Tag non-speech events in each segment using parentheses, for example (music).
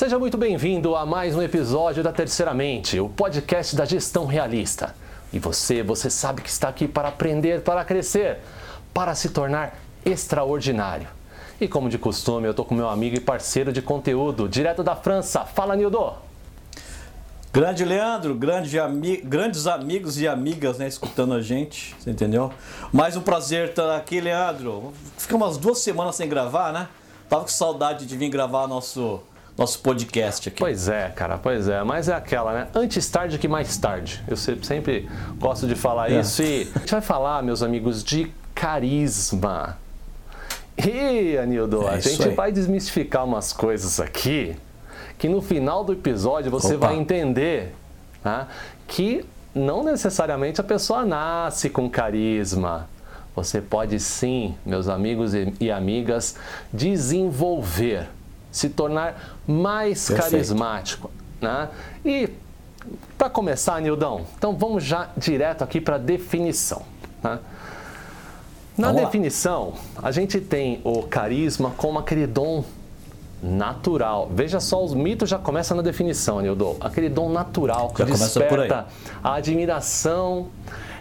Seja muito bem-vindo a mais um episódio da Terceiramente, o podcast da gestão realista. E você, você sabe que está aqui para aprender, para crescer, para se tornar extraordinário. E como de costume, eu estou com meu amigo e parceiro de conteúdo, direto da França. Fala, Nildo! Grande Leandro, grande ami grandes amigos e amigas né, escutando a gente, você entendeu? Mais um prazer estar aqui, Leandro. Ficamos umas duas semanas sem gravar, né? Tava com saudade de vir gravar nosso nosso podcast aqui. Pois é, cara, pois é. Mas é aquela, né? Antes tarde que mais tarde. Eu sempre gosto de falar é. isso. E a gente vai falar, meus amigos, de carisma. E, Anildo, é a gente aí. vai desmistificar umas coisas aqui que no final do episódio você Opa. vai entender tá? que não necessariamente a pessoa nasce com carisma. Você pode sim, meus amigos e amigas, desenvolver se tornar mais Perfeito. carismático. Né? E para começar, Nildão, então vamos já direto aqui para a definição. Né? Na vamos definição, lá. a gente tem o carisma como aquele dom natural. Veja só, os mitos já começam na definição, Nildo. Aquele dom natural que já desperta a admiração,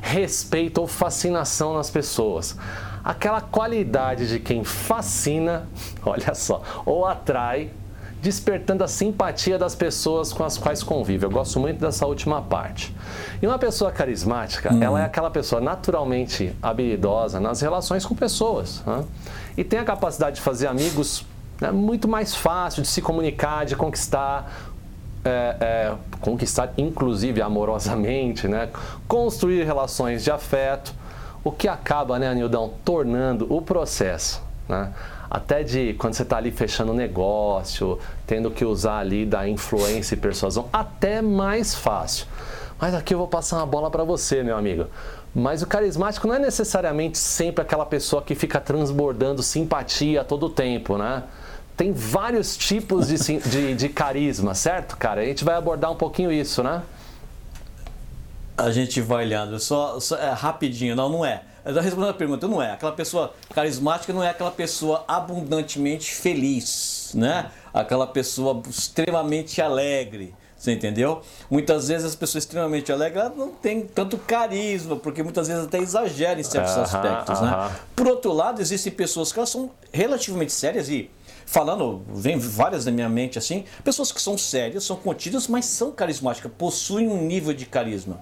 respeito ou fascinação nas pessoas aquela qualidade de quem fascina, (laughs) olha só, ou atrai, despertando a simpatia das pessoas com as quais convive. Eu gosto muito dessa última parte. E uma pessoa carismática, uhum. ela é aquela pessoa naturalmente habilidosa nas relações com pessoas. Né? E tem a capacidade de fazer amigos né, muito mais fácil, de se comunicar, de conquistar. É, é, conquistar inclusive amorosamente, né? construir relações de afeto, o que acaba, né, Anildão, tornando o processo, né? Até de quando você está ali fechando o negócio, tendo que usar ali da influência e persuasão, até mais fácil. Mas aqui eu vou passar uma bola para você, meu amigo. Mas o carismático não é necessariamente sempre aquela pessoa que fica transbordando simpatia todo o tempo, né? Tem vários tipos de, de, de carisma, certo, cara? A gente vai abordar um pouquinho isso, né? A gente vai, Leandro. Só, só é, rapidinho, não, não é. Respondendo a pergunta, não é. Aquela pessoa carismática não é aquela pessoa abundantemente feliz, né? Aquela pessoa extremamente alegre. Você entendeu? Muitas vezes as pessoas extremamente alegres não têm tanto carisma, porque muitas vezes até exageram em certos uh -huh, aspectos, uh -huh. né? Por outro lado, existem pessoas que elas são relativamente sérias e falando, vem várias na minha mente assim, pessoas que são sérias, são contidas, mas são carismáticas, possuem um nível de carisma.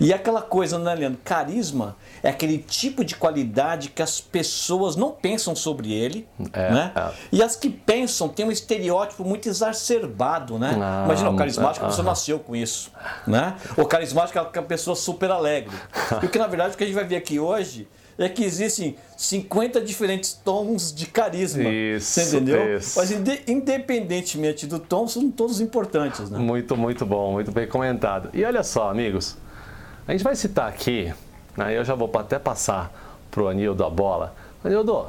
E aquela coisa, né, Leandro? Carisma é aquele tipo de qualidade que as pessoas não pensam sobre ele, é, né? É. E as que pensam têm um estereótipo muito exacerbado, né? Ah, Imagina, o carismático, a pessoa nasceu com isso, né? O carismático é a pessoa super alegre. (laughs) E o que, na verdade, o que a gente vai ver aqui hoje é que existem 50 diferentes tons de carisma. Isso, você entendeu? Isso. Mas independentemente do tom, são todos importantes, né? Muito, muito bom, muito bem comentado. E olha só, amigos, a gente vai citar aqui, né, eu já vou até passar para o Anildo a bola. Anildo,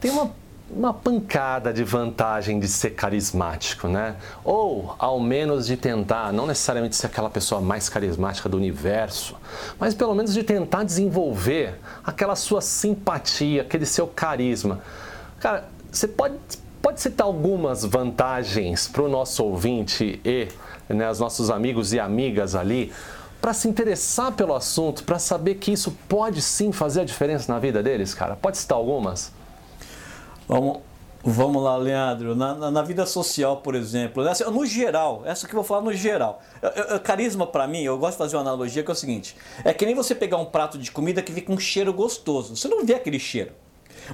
tem uma uma pancada de vantagem de ser carismático, né? Ou ao menos de tentar, não necessariamente ser aquela pessoa mais carismática do universo, mas pelo menos de tentar desenvolver aquela sua simpatia, aquele seu carisma. Cara, você pode, pode citar algumas vantagens para o nosso ouvinte e né, os nossos amigos e amigas ali para se interessar pelo assunto, para saber que isso pode sim fazer a diferença na vida deles, cara? Pode citar algumas? Vamos, vamos lá, Leandro. Na, na, na vida social, por exemplo, né? no geral, essa que eu vou falar no geral. Eu, eu, carisma para mim, eu gosto de fazer uma analogia que é o seguinte: é que nem você pegar um prato de comida que fica um cheiro gostoso. Você não vê aquele cheiro.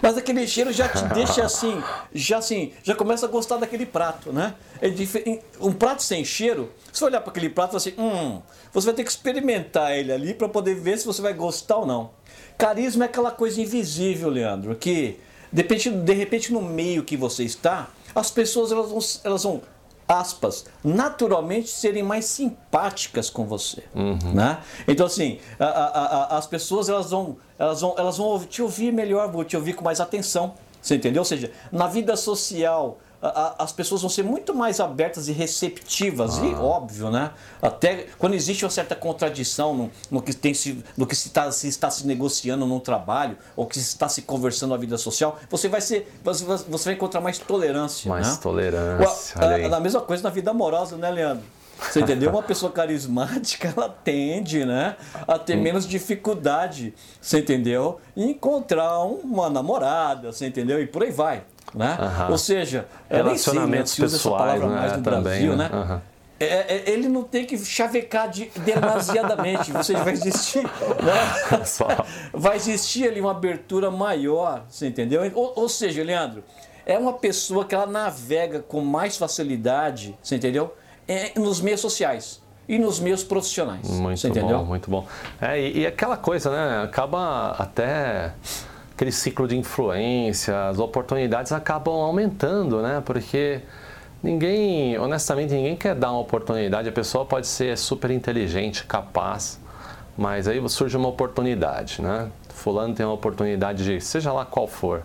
Mas aquele cheiro já te deixa assim, já assim, já começa a gostar daquele prato, né? É um prato sem cheiro, se você olhar para aquele prato assim, hum, você vai ter que experimentar ele ali para poder ver se você vai gostar ou não. Carisma é aquela coisa invisível, Leandro, que Depende, de repente, no meio que você está, as pessoas elas vão, elas vão aspas, naturalmente serem mais simpáticas com você, uhum. né? Então assim, a, a, a, as pessoas elas vão, elas vão, elas vão te ouvir melhor, vão te ouvir com mais atenção, você entendeu? Ou seja, na vida social a, as pessoas vão ser muito mais abertas e receptivas, ah. e óbvio, né? Até quando existe uma certa contradição no, no que, tem se, no que se, tá, se está se negociando no trabalho, ou que se está se conversando na vida social, você vai ser. Você, você vai encontrar mais tolerância. Mais né? tolerância. A, a, a mesma coisa na vida amorosa, né, Leandro? Você entendeu? Uma pessoa (laughs) carismática, ela tende, né, a ter menos dificuldade, você entendeu? Em encontrar uma namorada, você entendeu? E por aí vai, né? Ou seja, relacionamentos nem, né, se pessoais, né? também, Brasil, né? né? É, é, ele não tem que chavecar de, demasiadamente, você vai existir, né? (laughs) vai existir ali uma abertura maior, você entendeu? Ou, ou seja, Leandro, é uma pessoa que ela navega com mais facilidade, você entendeu? é, nos meios sociais e nos meios profissionais. Muito Você bom, entendeu? muito bom. É, e, e, aquela coisa, né? Acaba até aquele ciclo de influência, as oportunidades acabam aumentando, né? Porque ninguém, honestamente, ninguém quer dar uma oportunidade. A pessoa pode ser super inteligente, capaz, mas aí surge uma oportunidade, né? Fulano tem uma oportunidade de, seja lá qual for,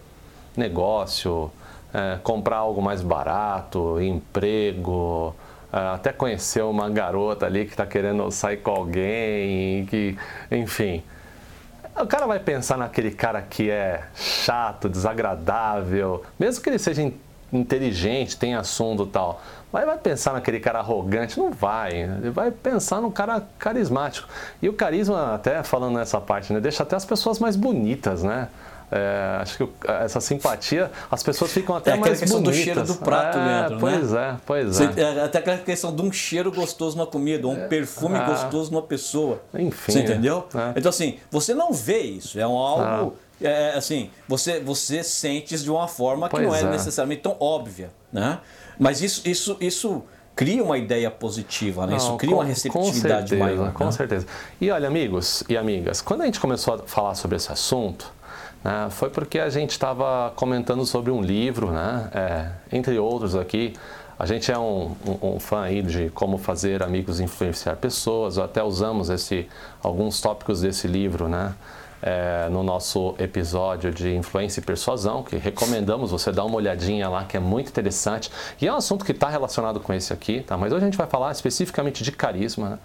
negócio, é, comprar algo mais barato, emprego, ah, até conheceu uma garota ali que está querendo sair com alguém, que, enfim. O cara vai pensar naquele cara que é chato, desagradável, mesmo que ele seja inteligente, tenha assunto tal. Mas vai pensar naquele cara arrogante? Não vai. Ele vai pensar no cara carismático. E o carisma, até falando nessa parte, né, deixa até as pessoas mais bonitas, né? É, acho que essa simpatia, as pessoas ficam até é mais questão bonitas. do cheiro do prato, é, Leandro, Pois né? é, pois é. é. Até aquela questão de um cheiro gostoso numa comida, um perfume ah, gostoso numa pessoa. Enfim. Você entendeu? É. Então, assim, você não vê isso. É um algo... Ah. É, assim, você, você sente de uma forma que pois não é, necessariamente tão óbvia, né? Mas isso, isso, isso cria uma ideia positiva, né? Não, isso cria com, uma receptividade certeza, maior. Com né? certeza. E olha, amigos e amigas, quando a gente começou a falar sobre esse assunto, né, foi porque a gente estava comentando sobre um livro, né, é, entre outros aqui. A gente é um, um, um, fã aí de como fazer amigos influenciar pessoas. Até usamos esse, alguns tópicos desse livro, né? É, no nosso episódio de influência e persuasão, que recomendamos você dar uma olhadinha lá, que é muito interessante. E é um assunto que está relacionado com esse aqui, tá? Mas hoje a gente vai falar especificamente de carisma. Né?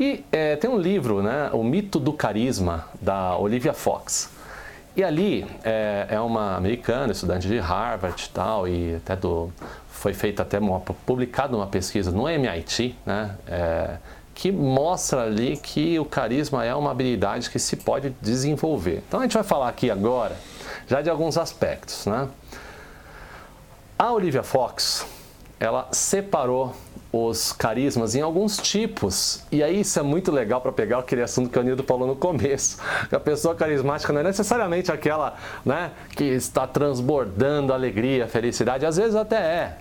E é, tem um livro, né? O Mito do Carisma, da Olivia Fox. E ali é, é, uma americana, estudante de Harvard e tal, e até do, foi feita até uma, publicada uma pesquisa no MIT, né, é, que mostra ali que o carisma é uma habilidade que se pode desenvolver. Então a gente vai falar aqui agora já de alguns aspectos, né? A Olivia Fox, ela separou os carismas em alguns tipos. E aí isso é muito legal para pegar aquele assunto que o Nildo falou no começo. A pessoa carismática não é necessariamente aquela né, que está transbordando alegria, felicidade. Às vezes até é.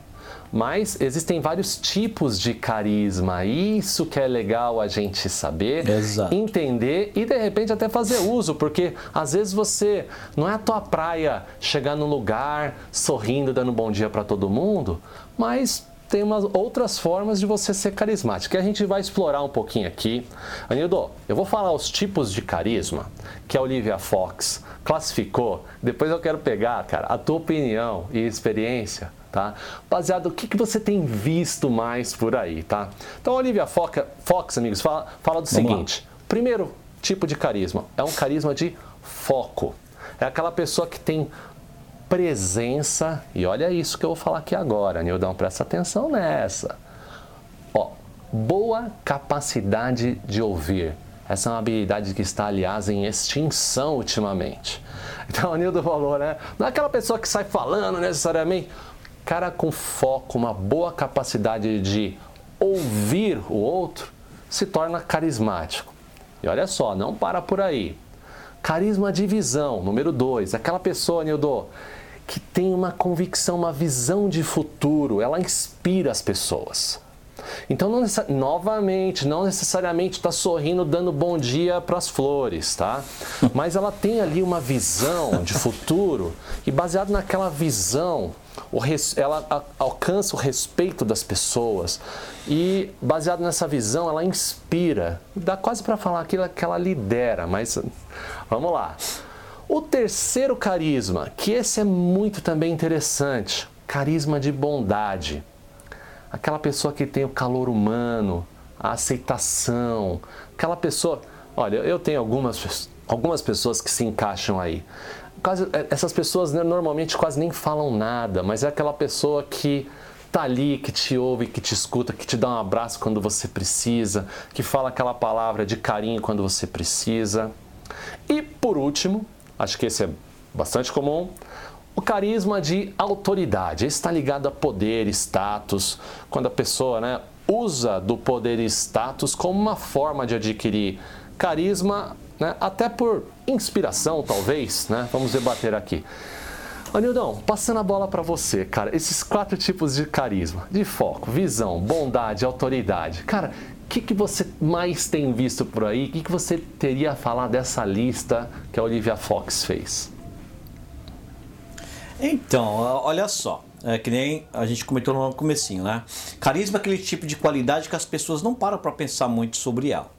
Mas existem vários tipos de carisma. Isso que é legal a gente saber, Exato. entender e de repente até fazer uso, porque às vezes você não é a tua praia chegar no lugar sorrindo, dando bom dia para todo mundo, mas tem umas outras formas de você ser carismático, que a gente vai explorar um pouquinho aqui. Anildo, eu vou falar os tipos de carisma que a Olivia Fox classificou. Depois eu quero pegar, cara, a tua opinião e experiência, tá? Baseado no que, que você tem visto mais por aí, tá? Então, a Olivia Fox, Fox amigos, fala, fala do Vamos seguinte: lá. primeiro tipo de carisma é um carisma de foco. É aquela pessoa que tem presença, e olha isso que eu vou falar aqui agora, Nildão, presta atenção nessa. Ó, boa capacidade de ouvir. Essa é uma habilidade que está, aliás, em extinção ultimamente. Então, o Nildo falou, né? Não é aquela pessoa que sai falando necessariamente. Cara com foco, uma boa capacidade de ouvir o outro, se torna carismático. E olha só, não para por aí. Carisma de visão, número dois. Aquela pessoa, Nildo, que tem uma convicção, uma visão de futuro, ela inspira as pessoas. Então, não, novamente, não necessariamente está sorrindo, dando bom dia para as flores, tá? (laughs) Mas ela tem ali uma visão de futuro e, baseado naquela visão, ela alcança o respeito das pessoas e, baseado nessa visão, ela inspira. Dá quase para falar aquilo que ela lidera, mas vamos lá. O terceiro carisma, que esse é muito também interessante, carisma de bondade. Aquela pessoa que tem o calor humano, a aceitação, aquela pessoa. Olha, eu tenho algumas, algumas pessoas que se encaixam aí. Quase, é, essas pessoas né, normalmente quase nem falam nada, mas é aquela pessoa que tá ali, que te ouve, que te escuta, que te dá um abraço quando você precisa, que fala aquela palavra de carinho quando você precisa. E por último, acho que esse é bastante comum, o carisma de autoridade. Está ligado a poder, status, quando a pessoa né, usa do poder e status como uma forma de adquirir carisma, né, até por inspiração, talvez. Né? Vamos debater aqui. Anildão, passando a bola para você, cara, esses quatro tipos de carisma, de foco, visão, bondade, autoridade. Cara, que, que você mais tem visto por aí? O que, que você teria a falar dessa lista que a Olivia Fox fez? Então, olha só. É que nem a gente comentou no comecinho, né? Carisma é aquele tipo de qualidade que as pessoas não param para pensar muito sobre ela.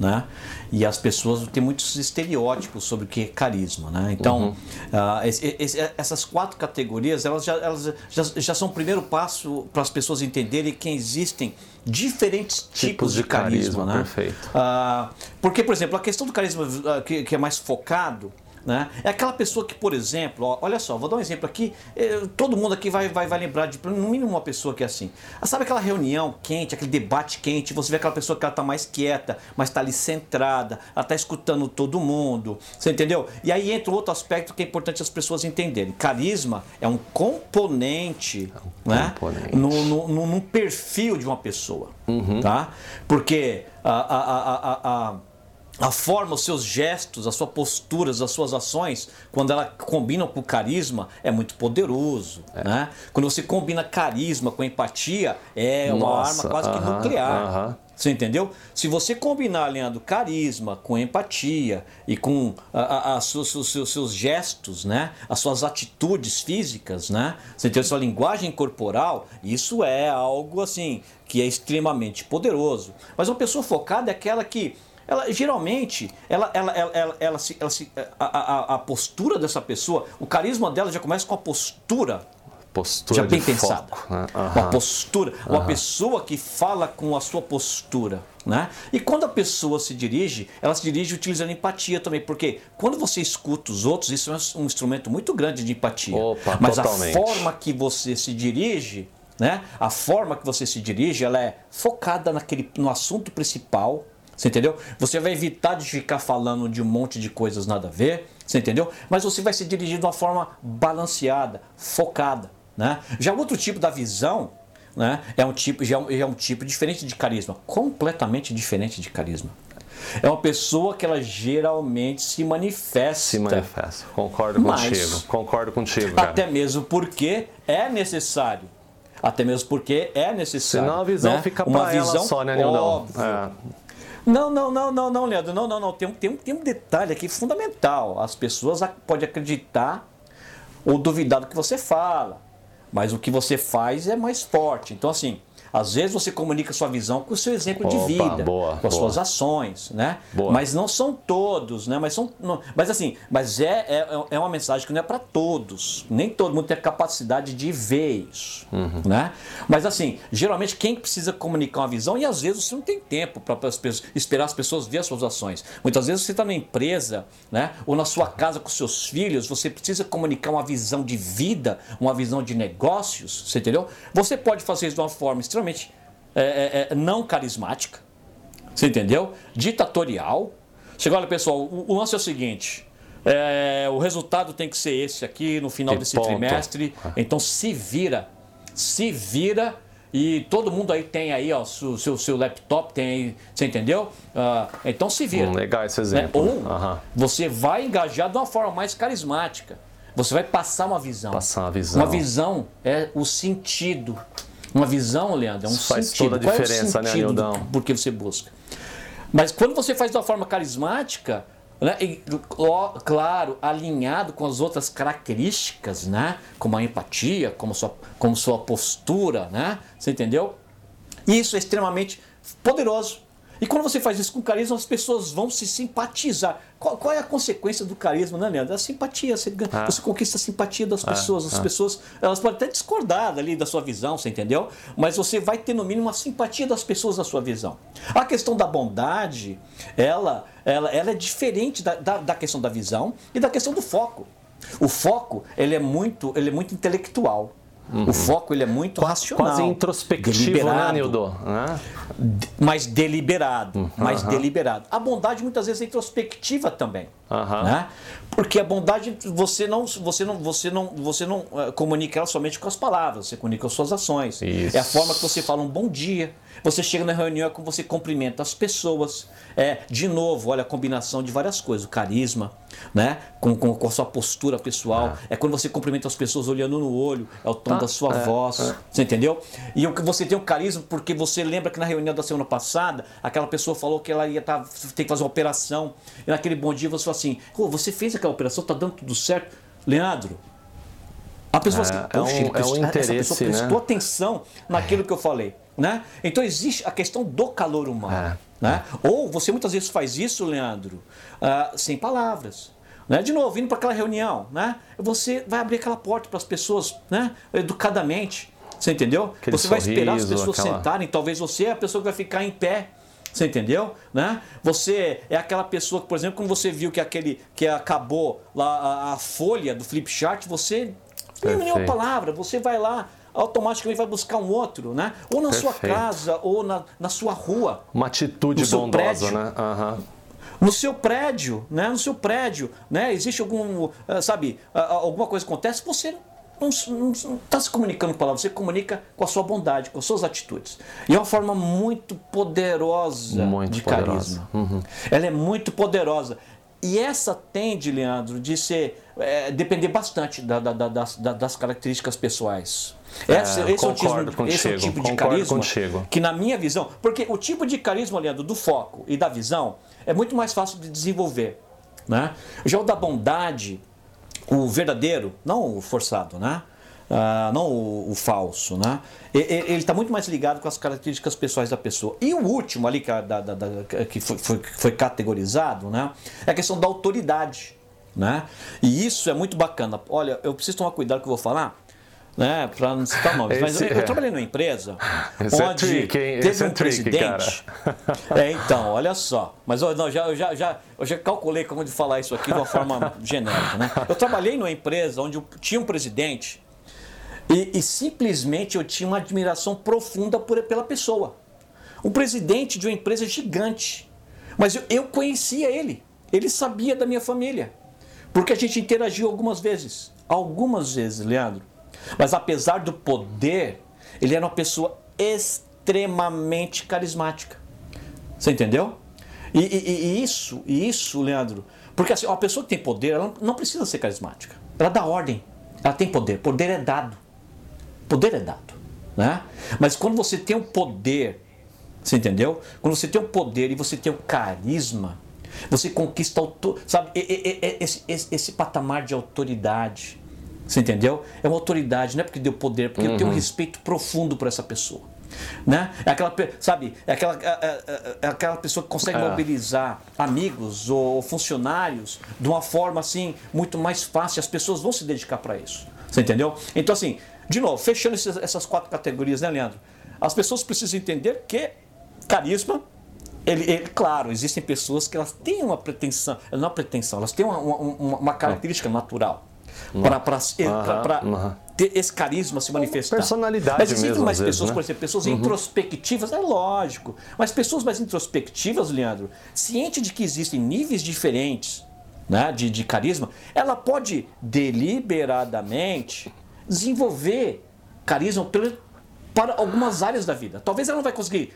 Né? E as pessoas têm muitos estereótipos sobre o que é carisma, né? Então, uhum. uh, esse, esse, essas quatro categorias, elas, já, elas já, já são o primeiro passo para as pessoas entenderem que existem diferentes tipos, tipos de, de, carisma, carisma né? Perfeito. Uh, porque, por exemplo, a questão do carisma uh, que, que é mais focado, né? É aquela pessoa que, por exemplo, ó, olha só, vou dar um exemplo aqui. Eh, todo mundo aqui vai, vai, vai lembrar de, no mínimo, uma pessoa que é assim. Ah, sabe aquela reunião quente, aquele debate quente? Você vê aquela pessoa que ela tá mais quieta, mas está ali centrada, ela está escutando todo mundo. Você entendeu? E aí entra outro aspecto que é importante as pessoas entenderem. Carisma é um componente, é um né? componente. No, no, no, no, perfil de uma pessoa. Uhum. Tá? Porque a, a, a, a, a a forma, os seus gestos, as suas posturas, as suas ações, quando ela combinam com carisma, é muito poderoso. É. Né? Quando você combina carisma com empatia, é uma Nossa, arma quase uh -huh, que nuclear. Uh -huh. Você entendeu? Se você combinar, Leandro, carisma com empatia e com a, a, a seus, seus, seus, gestos, né? as suas atitudes físicas, né? você entendeu? Sua linguagem corporal, isso é algo assim que é extremamente poderoso. Mas uma pessoa focada é aquela que ela geralmente, ela, ela, ela, ela, ela se, ela se, a, a, a postura dessa pessoa, o carisma dela já começa com a postura postura já bem pensada. Né? Uhum. Uma postura, uhum. uma pessoa que fala com a sua postura. Né? E quando a pessoa se dirige, ela se dirige utilizando empatia também, porque quando você escuta os outros, isso é um instrumento muito grande de empatia. Opa, Mas totalmente. a forma que você se dirige, né? a forma que você se dirige, ela é focada naquele, no assunto principal, você entendeu? Você vai evitar de ficar falando de um monte de coisas nada a ver, você entendeu? Mas você vai se dirigir de uma forma balanceada, focada, né? Já outro tipo da visão, né? É um tipo, já é um tipo diferente de carisma, completamente diferente de carisma. É uma pessoa que ela geralmente se manifesta. Se manifesta. Concordo contigo. Concordo contigo. Cara. Até mesmo porque é necessário. Até mesmo porque é necessário. Senão a visão né? fica para ela só, né, Nildão? É. Não, não, não, não, não, Leandro. Não, não, não. Tem, tem, tem um detalhe aqui fundamental. As pessoas podem acreditar ou duvidar do que você fala. Mas o que você faz é mais forte. Então, assim, às vezes você comunica sua visão com o seu exemplo Opa, de vida, boa, com as boa. suas ações, né? Boa. Mas não são todos, né? Mas são, não, mas assim, mas é, é, é uma mensagem que não é para todos. Nem todo mundo tem a capacidade de ver isso, uhum. né? Mas assim, geralmente quem precisa comunicar uma visão e às vezes você não tem tempo para esperar as pessoas ver as suas ações. Muitas vezes você está na empresa, né? Ou na sua casa com seus filhos, você precisa comunicar uma visão de vida, uma visão de negócios, você entendeu? Você pode fazer isso de uma forma extremamente extremamente é, é, é, não carismática, você entendeu? Ditatorial. Chegou, olha pessoal, o, o lance é o seguinte: é, o resultado tem que ser esse aqui no final desse ponto. trimestre. Então se vira, se vira e todo mundo aí tem aí ó seu, seu, seu laptop tem aí, você entendeu? Uh, então se vira. Hum, legal esse né? exemplo. Né? Ou uhum. você vai engajar de uma forma mais carismática. Você vai passar uma visão. Passar uma visão. Uma visão é o sentido. Uma visão, Leandro, é um Isso faz sentido. toda a diferença, é né, Nildão? Porque você busca. Mas quando você faz de uma forma carismática, né, e, claro, alinhado com as outras características, né, como a empatia, como sua, como sua postura, né, você entendeu? Isso é extremamente poderoso. E quando você faz isso com carisma, as pessoas vão se simpatizar. Qual, qual é a consequência do carisma, né, Leandro? A simpatia. Você, ah. você conquista a simpatia das ah, pessoas. As ah. pessoas, elas podem até discordar ali da sua visão, você entendeu? Mas você vai ter, no mínimo, uma simpatia das pessoas da sua visão. A questão da bondade, ela, ela, ela é diferente da, da, da questão da visão e da questão do foco. O foco ele é muito, ele é muito intelectual. Uhum. O foco ele é muito quase, racional. Quase introspectivo, né, Nildo? Né? Mais deliberado, uhum. mais deliberado. A bondade muitas vezes é introspectiva também. Uhum. Né? Porque a bondade você não, você não, você não, você não uh, comunica ela somente com as palavras, você comunica com as suas ações. Isso. É a forma que você fala um bom dia. Você chega na reunião é como você cumprimenta as pessoas. É, de novo, olha a combinação de várias coisas, o carisma, né? Com, com, com a sua postura pessoal. É. é quando você cumprimenta as pessoas olhando no olho, é o tom da sua é, voz. É. Você entendeu? E o que você tem o carisma porque você lembra que na reunião da semana passada, aquela pessoa falou que ela ia tá, ter que fazer uma operação. E naquele bom dia você falou assim: oh, você fez aquela operação, tá dando tudo certo. Leandro, a pessoa é, assim, é um, é um interesse, essa pessoa prestou né? atenção naquilo que eu falei. Né? Então existe a questão do calor humano. É. Né? Ou você muitas vezes faz isso, Leandro, uh, sem palavras. Né? De novo, indo para aquela reunião, né? você vai abrir aquela porta para as pessoas né? educadamente. Você entendeu? Aquele você sorriso, vai esperar as pessoas aquela... sentarem, talvez você é a pessoa que vai ficar em pé. Você entendeu? Né? Você é aquela pessoa que, por exemplo, quando você viu que aquele que acabou lá a, a folha do flip chart, você nem nenhuma palavra, você vai lá, automaticamente vai buscar um outro, né? Ou na Perfeito. sua casa, ou na, na sua rua. Uma atitude bondosa, prédio. né? Uhum. No seu prédio, né? No seu prédio, né? Existe algum, eh, sabe, alguma coisa acontece, você não está se comunicando com palavras, você comunica com a sua bondade, com as suas atitudes. E é uma forma muito poderosa muito de poderosa. carisma. Uhum. Ela é muito poderosa. E essa tende, Leandro, de ser é, depender bastante da, da, da, das, das, características pessoais. Esse, é, esse, é o tipo, esse, é o tipo, de carisma contigo. que, na minha visão, porque o tipo de carisma, Leandro, do foco e da visão é muito mais fácil de desenvolver. Né? Já o da bondade, o verdadeiro, não o forçado, né? Uh, não o, o, falso, né? Ele está muito mais ligado com as características pessoais da pessoa. E o último ali que, da, da, da, que foi, foi, foi, categorizado, né? É a questão da autoridade, né? E isso é muito bacana. Olha, eu preciso tomar cuidado com o que eu vou falar, né, para não citar nomes, Esse, mas eu, eu, é. trabalhei numa empresa (laughs) é onde é trick, teve um é presidente. é, então, olha só. Mas eu, não, já, eu, já, já, eu já calculei como de falar isso aqui de uma forma (laughs) genérica. Né? Eu trabalhei numa empresa onde tinha um presidente e, e, simplesmente eu tinha uma admiração profunda por, pela pessoa. Um presidente de uma empresa gigante. Mas eu, eu conhecia ele. Ele sabia da minha família. Porque a gente interagiu algumas vezes. Algumas vezes, Leandro. Mas apesar do poder, ele era uma pessoa extremamente carismática. Você entendeu? E, e, e isso, e isso, Leandro, porque assim, uma pessoa que tem poder, ela não precisa ser carismática. Ela dá ordem. Ela tem poder. Poder é dado. Poder é dado. Né? Mas quando você tem o poder, você entendeu? Quando você tem o poder e você tem o carisma, você conquista, sabe, esse, esse, esse patamar de autoridade. Você entendeu? É uma autoridade, não é porque deu poder, porque uhum. eu tenho um uhum. respeito profundo por essa pessoa. Né? É aquela, sabe, é aquela, é, é, é aquela pessoa que consegue é. mobilizar amigos ou funcionários de uma forma assim muito mais fácil. As pessoas vão se dedicar para isso. Você entendeu? Então, assim, de novo, fechando esses, essas quatro categorias, né, Leandro? As pessoas precisam entender que carisma, ele, ele, claro, existem pessoas que elas têm uma pretensão, não é uma pretensão, elas têm uma, uma, uma característica natural para ter esse carisma se manifestar. Personalidade Mas existem mesmo, mais vezes, pessoas, né? por exemplo, pessoas uhum. introspectivas, é lógico. Mas pessoas mais introspectivas, Leandro, ciente de que existem níveis diferentes né, de, de carisma, ela pode deliberadamente desenvolver carisma para algumas áreas da vida. Talvez ela não vai conseguir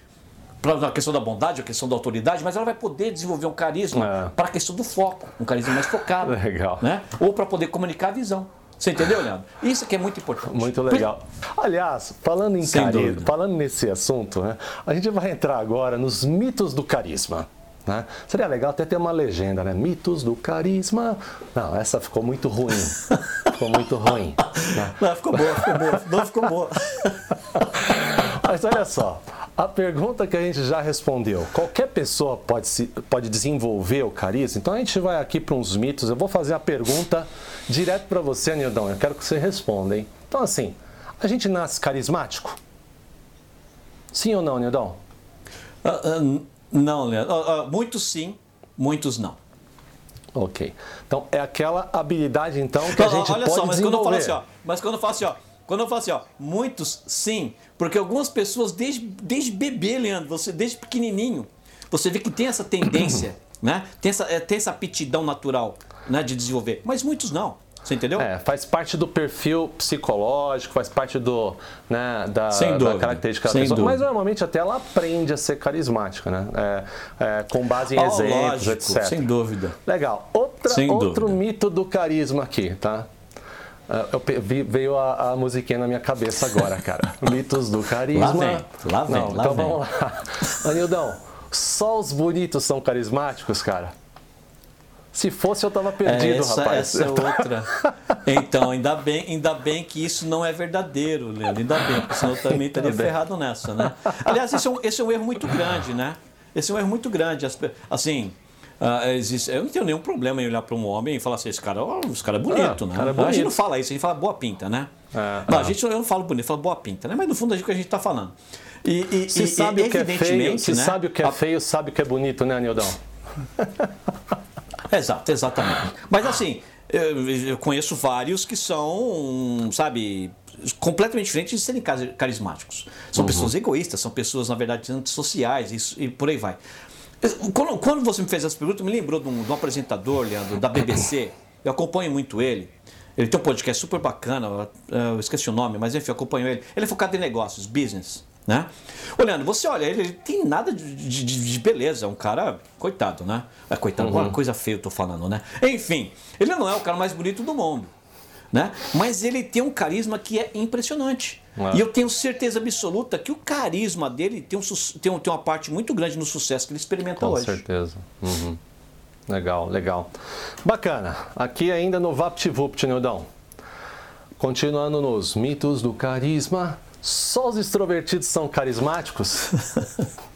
para a questão da bondade, a questão da autoridade, mas ela vai poder desenvolver um carisma é. para a questão do foco, um carisma mais focado. (laughs) Legal. Né? Ou para poder comunicar a visão. Você entendeu, Leandro? Isso que é muito importante. Muito legal. Aliás, falando em carisma, falando nesse assunto, né, a gente vai entrar agora nos mitos do carisma. Né? Seria legal até ter uma legenda, né? Mitos do carisma. Não, essa ficou muito ruim. (laughs) ficou muito ruim. Né? Não, ficou boa, ficou boa. Não ficou boa. (laughs) Mas olha só, A pergunta que a gente já respondeu: qualquer pessoa pode, se, pode desenvolver o carisma? Então a gente vai aqui para uns mitos. Eu vou fazer a pergunta direto para você, Anildão. Eu quero que você responda, hein? Então, assim, a gente nasce carismático? Sim ou não, Anildão? Uh, uh, não, Leandro. Uh, muitos sim, muitos não. Ok. Então é aquela habilidade então que a gente olha pode só, mas desenvolver. quando eu falo assim, ó, mas quando eu falo assim, ó, quando eu falo assim, ó, muitos sim, porque algumas pessoas desde, desde bebê, Leandro, você desde pequenininho, você vê que tem essa tendência, (coughs) né? Tem essa, é, tem essa aptidão natural, né, de desenvolver, mas muitos não. Você entendeu? É, faz parte do perfil psicológico, faz parte do, né, da, da característica da pessoa. Mas normalmente até ela aprende a ser carismática, né? É, é, com base em Ó, exemplos, lógico, etc. Sem dúvida. Legal. Outra, Sem outro dúvida. mito do carisma aqui, tá? Ah, Eu vi- veio a, a musiquinha na minha cabeça agora, cara. (laughs) Mitos do carisma. Lá vem, lá vem, Não, lá então vem. vamos lá. Anildão, só os bonitos são carismáticos, cara? Se fosse, eu tava perdido, É, essa, rapaz. essa é outra. Então, ainda bem, ainda bem que isso não é verdadeiro, Leandro. Ainda bem, porque senão eu também estaria ferrado nessa, né? Aliás, esse é, um, esse é um erro muito grande, né? Esse é um erro muito grande. Assim, ah, existe, eu não tenho nenhum problema em olhar para um homem e falar assim, esse cara, ó, esse cara é bonito, É, né? cara é A gente bonito. não fala isso, a gente fala boa pinta, né? É, não, é. a gente, eu não falo bonito, eu falo boa pinta, né? Mas no fundo é o que a gente está falando. E, e, Se e- sabe o que é feio, se né? sabe o que é feio, sabe o que é bonito, né, Anildão? (laughs) Exato, exatamente. Mas assim, eu, eu conheço vários que são, sabe, completamente diferentes de serem cari- carismáticos. São pessoas egoístas, são pessoas, na verdade, antissociais isso- e por aí vai. Quando, quando você me fez essa pergunta, me lembrou de um, de um apresentador, Leandro, da BBC. Eu acompanho muito ele. Ele tem um podcast super bacana, eu esqueci o nome, mas enfim, eu acompanho ele. Ele é focado em negócios, business. Né? Olhando, você olha, ele, ele tem nada de, de- de- beleza, é um cara, coitado, né? É, coitado, Uhum. olha coisa feia eu tô falando, né? Enfim, ele não é o cara mais bonito do mundo, né? Mas ele tem um carisma que é impressionante. É. E eu tenho certeza absoluta que o carisma dele tem, um, tem, um- tem uma parte muito grande no sucesso que ele experimenta Com hoje. certeza. Uhum. Legal, legal. Bacana. Aqui ainda no VaptVupt, Nildão. Continuando nos mitos do carisma. Só os extrovertidos são carismáticos?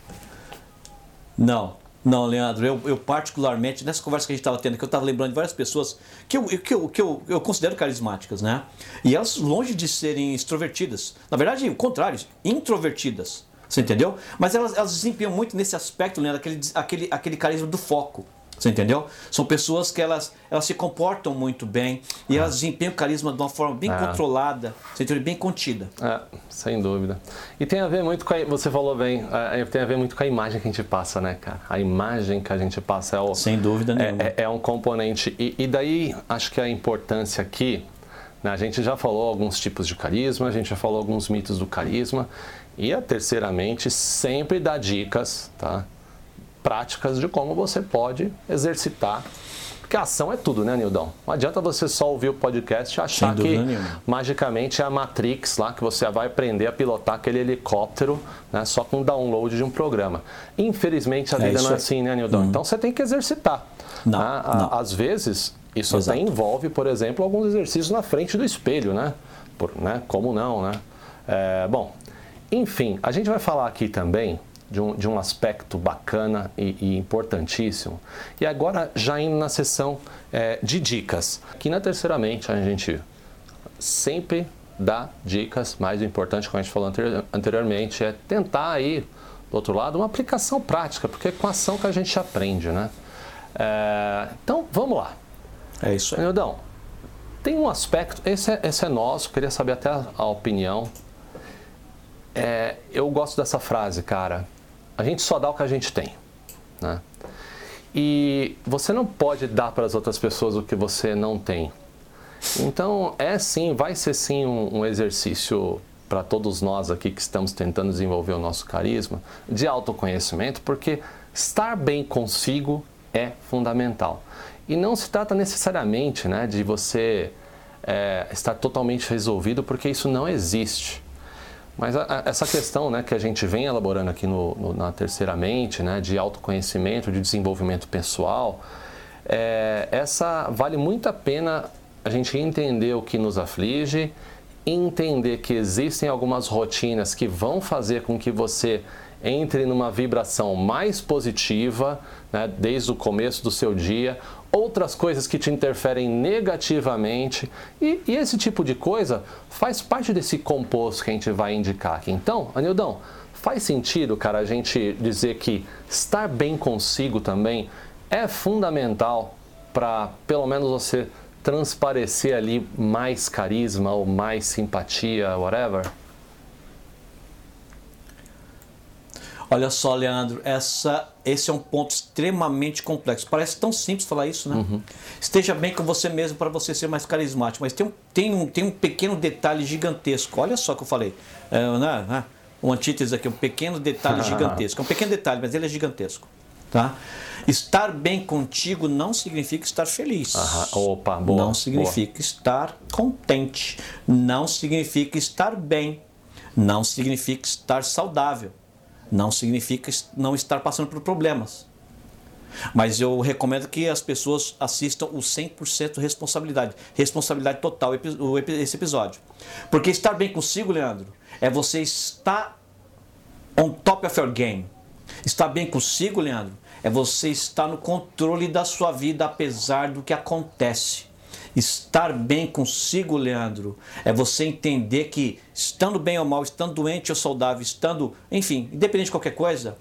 (laughs) Não, não, Leandro. Eu, eu particularmente, nessa conversa que a gente estava tendo, que eu estava lembrando de várias pessoas que, eu, que, eu, que eu, eu considero carismáticas, né? E elas, longe de serem extrovertidas, na verdade, o contrário, introvertidas. Você entendeu? Mas elas, elas desempenham muito nesse aspecto, Leandro, aquele, aquele, aquele carisma do foco. Você entendeu? São pessoas que elas, elas se comportam muito bem e elas desempenham o carisma de uma forma bem Ah. controlada, você entendeu? bem contida. É, sem dúvida. E tem a ver muito com a, você falou bem, é, tem a ver muito com a imagem que a gente passa, né, cara? A imagem que a gente passa é o Sem dúvida nenhuma. é, é- é um componente. E, e daí acho que a importância aqui, né, a gente já falou alguns tipos de carisma, a gente já falou alguns mitos do carisma, e a terceiramente sempre dá dicas, tá? Práticas de como você pode exercitar. Porque a ação é tudo, né, Nildão? Não adianta você só ouvir o podcast e achar que nenhuma. magicamente é a Matrix lá que você vai aprender a pilotar aquele helicóptero né, só com download de um programa. Infelizmente a É vida não é assim, né, Nildão? Então você tem que exercitar. Não, né? Não. Às vezes isso Exato. até envolve, por exemplo, alguns exercícios na frente do espelho, né? Por, né? Como não, né? É, bom, enfim, a gente vai falar aqui também de um, de um aspecto bacana e, e importantíssimo. E agora já indo na sessão é, de dicas. Aqui na Terceiramente a gente sempre dá dicas, mas o importante, como a gente falou anteri- anteriormente, é tentar aí, do outro lado, uma aplicação prática, porque é com a ação que a gente aprende, né? É, então, vamos lá. É isso aí. Nildão, tem um aspecto, esse é, esse é nosso, queria saber até a, a opinião. É, eu gosto dessa frase, cara. A gente só dá o que a gente tem, né? E você não pode dar para as outras pessoas o que você não tem. Então, é sim, vai ser sim um, um exercício para todos nós aqui que estamos tentando desenvolver o nosso carisma de autoconhecimento, porque estar bem consigo é fundamental. E não se trata necessariamente né, de você é, estar totalmente resolvido, porque isso não existe. Mas a- a- essa questão né, que a gente vem elaborando aqui no, no- na Terceira Mente, né, de autoconhecimento, de desenvolvimento pessoal, é, essa vale muito a pena a gente entender o que nos aflige, entender que existem algumas rotinas que vão fazer com que você entre numa vibração mais positiva, né, desde o começo do seu dia, outras coisas que te interferem negativamente, e, e, esse tipo de coisa faz parte desse composto que a gente vai indicar aqui. Então, Anildão, faz sentido, cara, a gente dizer que estar bem consigo também é fundamental para, pelo menos, você transparecer ali mais carisma ou mais simpatia, whatever? Olha só, Leandro, essa, esse é um ponto extremamente complexo. Parece tão simples falar isso, né? Uhum. Esteja bem com você mesmo para você ser mais carismático. Mas tem um, tem, um, tem um pequeno detalhe gigantesco. Olha só que eu falei. É, né? Um antítese aqui, um pequeno detalhe gigantesco. É um pequeno detalhe, mas ele é gigantesco. Tá? Estar bem contigo não significa estar feliz. Opa, boa, não significa boa. estar contente. Não significa estar bem. Não significa estar saudável não significa não estar passando por problemas. Mas eu recomendo que as pessoas assistam o 100% responsabilidade, responsabilidade total esse episódio. Porque estar bem consigo, Leandro, é você estar on top of your game. Estar bem consigo, Leandro, é você estar no controle da sua vida apesar do que acontece. Estar bem consigo, Leandro, é você entender que, estando bem ou mal, estando doente ou saudável, estando, enfim, independente de qualquer coisa,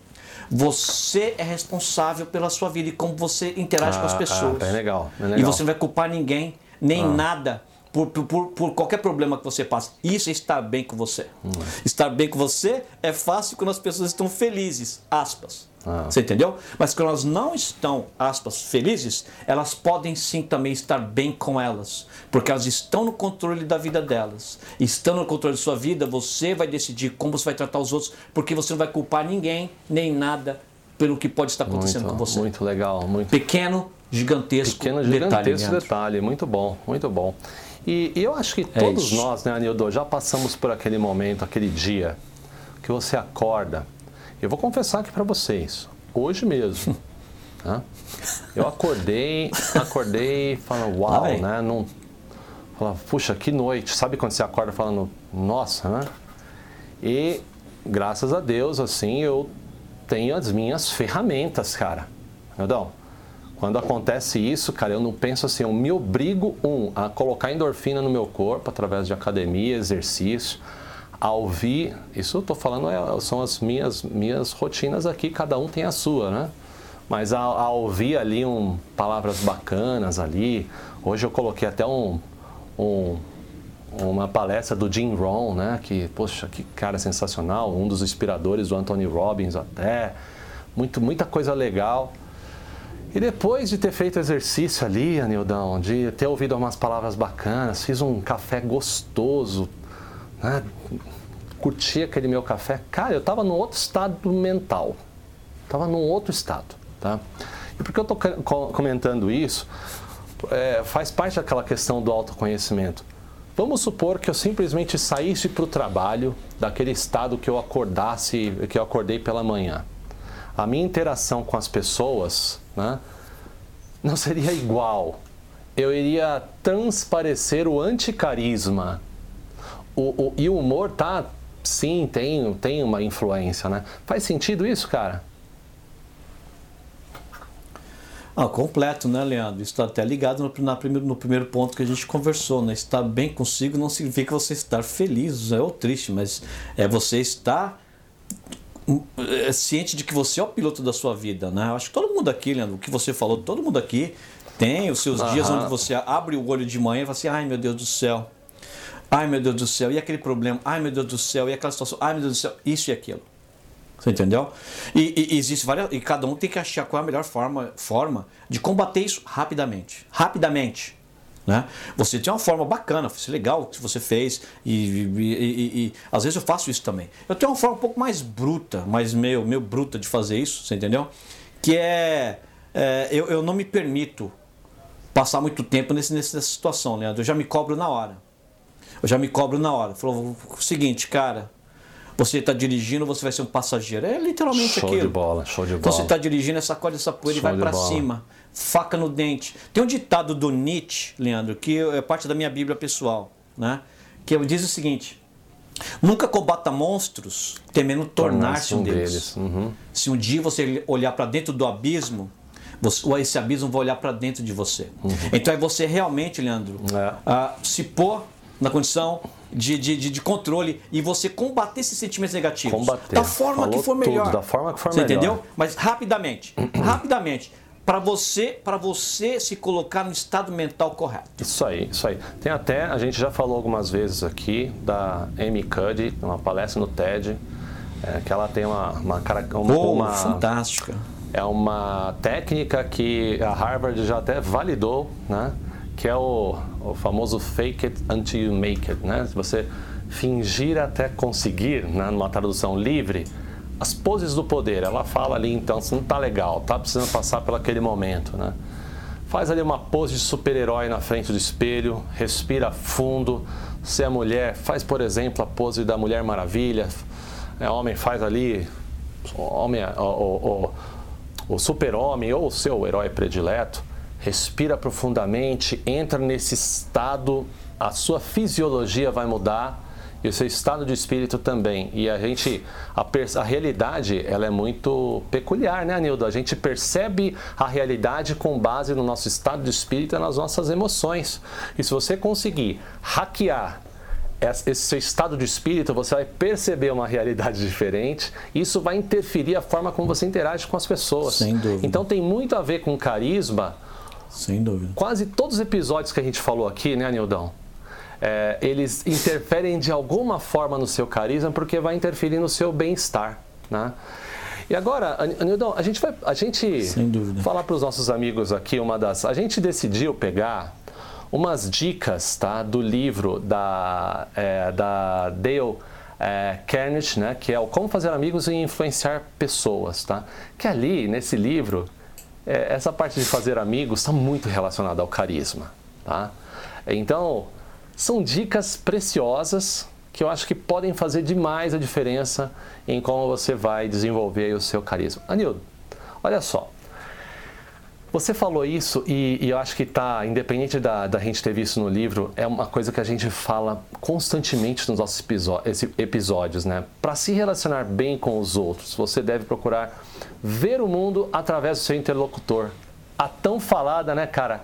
você é responsável pela sua vida e como você interage ah, com as ah, pessoas. Ah, é legal, é legal. E você não vai culpar ninguém, nem ah. nada. Por, por, por, qualquer problema que você passe. Isso é estar bem com você. Hum. Estar bem com você é fácil quando as pessoas estão felizes. Aspas. Ah. Você entendeu? Mas quando elas não estão, aspas, felizes, elas podem sim também estar bem com elas. Porque elas estão no controle da vida delas. Estando no controle da sua vida, você vai decidir como você vai tratar os outros, porque você não vai culpar ninguém, nem nada, pelo que pode estar acontecendo muito, com você. Muito legal. Muito... Pequeno, gigantesco Pequeno, gigantesco detalhe. detalhe. Muito bom, muito bom. E, e eu acho que é todos nós, né, Anildo, já passamos por aquele momento, aquele dia que você acorda eu vou confessar aqui para vocês, hoje mesmo, tá? (laughs) eu acordei, acordei falando, uau, ah, né? Não, falando, puxa, que noite. Sabe quando você acorda falando, nossa, né? E graças a Deus, assim, eu tenho as minhas ferramentas, cara. Entendeu? Quando acontece isso, cara, eu não penso assim, eu me obrigo, um, a colocar endorfina no meu corpo através de academia, exercício a ouvir, isso eu estou falando é, são as minhas, minhas rotinas aqui, cada um tem a sua, né? Mas a, a, ouvir ali um, palavras bacanas ali, hoje eu coloquei até um, um, uma palestra do Jim Rohn, né? Que, poxa, que cara sensacional, um dos inspiradores do Anthony Robbins até, muito, muita coisa legal. E depois de ter feito exercício ali, Anildão, de ter ouvido umas palavras bacanas, fiz um café gostoso, né? curti aquele meu café. Cara, eu estava num outro estado mental. Estava num outro estado. Tá? E por que eu estou comentando isso? É, faz parte daquela questão do autoconhecimento. Vamos supor que eu simplesmente saísse para o trabalho daquele estado que eu acordasse, que eu acordei pela manhã. A minha interação com as pessoas né, não seria igual. Eu iria transparecer o anticarisma o, o, e o humor tá, sim, tem, tem uma influência, né? Faz sentido isso, cara? Ah, completo, né, Leandro? Isso está até ligado no, na primeiro, no primeiro ponto que a gente conversou, né? Estar bem consigo não significa você estar feliz é ou triste, mas é você estar é, ciente de que você é o piloto da sua vida, né? Eu acho que todo mundo aqui, Leandro, o que você falou, todo mundo aqui tem os seus dias onde você abre o olho de manhã e fala assim, ai meu Deus do céu, Ai meu Deus do céu, e aquele problema? Ai meu Deus do céu, e aquela situação? Ai meu Deus do céu, isso e aquilo. Você entendeu? E, e existe várias. E cada um tem que achar qual é a melhor forma, forma de combater isso rapidamente. Rapidamente. Né? Você tem uma forma bacana, foi legal que você fez, e, e, e, às vezes eu faço isso também. Eu tenho uma forma um pouco mais bruta, mais meio, meio bruta de fazer isso, você entendeu? Que é, é eu, eu não me permito passar muito tempo nesse, nessa situação, Leandro. Eu já me cobro na hora. Eu já me cobro na hora. Falou o seguinte, cara, você está dirigindo, você vai ser um passageiro. É literalmente show aquilo. Show de bola, show de bola. Então você está dirigindo, essa corda, essa poeira e vai para cima. Faca no dente. Tem um ditado do Nietzsche, Leandro, que é parte da minha Bíblia pessoal, né? Que diz o seguinte: Nunca combata monstros temendo tornar-se um deles. deles. Uhum. Se um dia você olhar para dentro do abismo, você, esse abismo vai olhar para dentro de você. Uhum. Então é você realmente, Leandro, é. uh, se pôr na condição de, de, de, controle e você combater esses sentimentos negativos. Combater. Da forma Falou que for melhor. Tudo, da forma que for você melhor. entendeu? Mas rapidamente, (clears throat) rapidamente para você, para você se colocar no estado mental correto. Isso aí, isso aí. Tem até, a gente já falou algumas vezes aqui da Amy Cuddy, uma palestra no TED, é, que ela tem uma uma, uma, oh, uma fantástica. É uma técnica que a Harvard já até validou, né? Que é o, o famoso fake it until you make it, né? Você fingir até conseguir, né? numa tradução livre, as poses do poder, ela fala ali então, se não tá legal, tá precisando passar por aquele momento, né? Faz ali uma pose de super-herói na frente do espelho, respira fundo. Se é mulher, faz por exemplo a pose da Mulher Maravilha. É, homem faz ali, homem, o, o, o, o super-homem ou o seu herói predileto. Respira profundamente, entra nesse estado, a sua fisiologia vai mudar e o seu estado de espírito também. E a gente, a, a realidade, ela é muito peculiar, né, Nildo? A gente percebe a realidade com base no nosso estado de espírito e nas nossas emoções. E se você conseguir hackear esse seu estado de espírito, você vai perceber uma realidade (laughs) diferente. Isso vai interferir a forma como você interage com as pessoas. Sem dúvida. Então tem muito a ver com carisma. Sem dúvida. Quase todos os episódios que a gente falou aqui, né, Nildão? é, eles interferem de alguma forma no seu carisma porque vai interferir no seu bem-estar. Né? E agora, Anildão, a gente vai a gente falar para os nossos amigos aqui uma das. A gente decidiu pegar umas dicas tá, do livro da, é, da Dale é, Carnage, né, que é o Como Fazer Amigos e Influenciar Pessoas. Tá? Que ali, nesse livro, é, essa parte de fazer amigos está muito relacionada ao carisma. Tá? Então, são dicas preciosas que eu acho que podem fazer demais a diferença em como você vai desenvolver o seu carisma. Anildo, olha só. Você falou isso e, e eu acho que está, independente da, da gente ter visto no livro, é uma coisa que a gente fala constantemente nos nossos episódios, né? Para se relacionar bem com os outros, você deve procurar ver o mundo através do seu interlocutor. A tão falada, né, cara?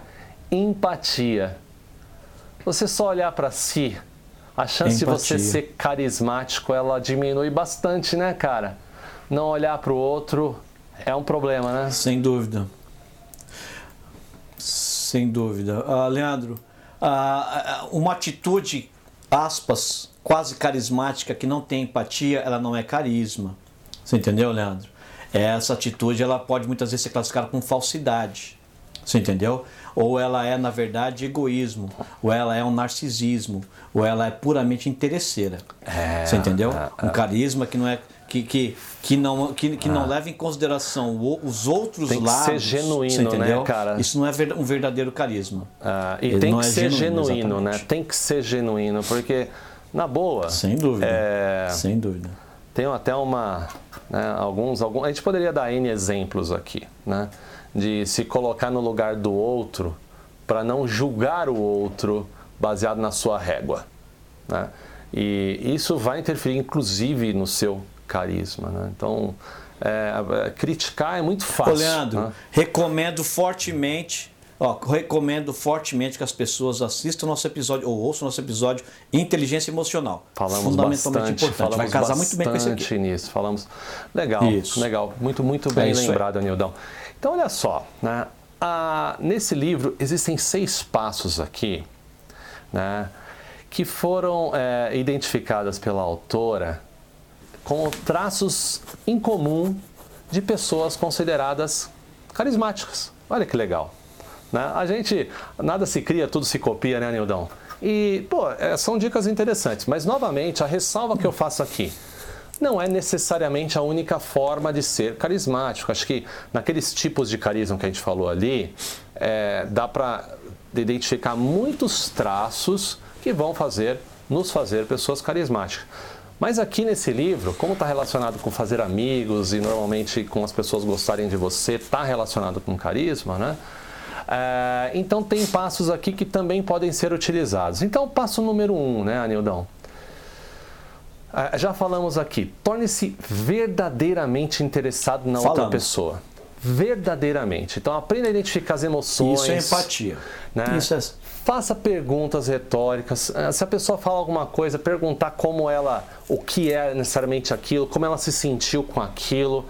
Empatia você só olhar para si, a chance Empatia. de você ser carismático, ela diminui bastante, né, cara? Não olhar para o outro é um problema, né? Sem dúvida. Sem dúvida. Uh, Leandro, uh, uma atitude, aspas, quase carismática que não tem empatia, ela não é carisma. Você entendeu, Leandro? Essa atitude ela pode muitas vezes ser classificada como falsidade. Você entendeu? ou ela é, na verdade, egoísmo, ou ela é um narcisismo, ou ela é puramente interesseira. É, Você entendeu? É, um é. carisma que não é que, que, que não, que, que não ah. leva em consideração os outros tem que lados. Ser genuíno, né, cara? Isso não é um verdadeiro carisma. Ah, e Ele tem que é ser genuíno, genuíno né? Tem que ser genuíno, porque, na boa. Sem dúvida. É... Sem dúvida. Tem até uma. Né, alguns, alguns. A gente poderia dar N exemplos aqui, né? de se colocar no lugar do outro para não julgar o outro baseado na sua régua. Né? E isso vai interferir, inclusive, no seu carisma. Né? Então, é, criticar é muito fácil. Leandro, né? recomendo fortemente. Ó, recomendo fortemente que as pessoas assistam nosso episódio ou ouçam nosso episódio Inteligência Emocional. Falamos fundamentalmente bastante, importante. Vai casar muito bem com esse aqui. nisso. Falamos. Legal, Isso. legal. Muito, muito bem é lembrado, Nildão. Então, olha só, né? Ah, nesse livro existem seis passos aqui, né? Que foram é, identificadas pela autora com traços em comum de pessoas consideradas carismáticas. Olha que legal. Né? A gente, nada se cria, tudo se copia, né, Nildão? E, pô, é, são dicas interessantes, mas novamente, a ressalva que eu faço aqui não é necessariamente a única forma de ser carismático. Acho que naqueles tipos de carisma que a gente falou ali, é, dá para identificar muitos traços que vão fazer nos fazer pessoas carismáticas. Mas aqui nesse livro, como está relacionado com fazer amigos e normalmente com as pessoas gostarem de você, está relacionado com carisma, né? É, então tem passos aqui que também podem ser utilizados. Então, passo número um, né, Anildão? Ah, Já falamos aqui, torne-se verdadeiramente interessado na outra Falamos. pessoa. Verdadeiramente. Então aprenda a identificar as emoções. Isso é empatia. né? Isso é. Faça perguntas retóricas. Ah, Se a pessoa fala alguma coisa, perguntar como ela, o que é necessariamente aquilo, como ela se sentiu com aquilo.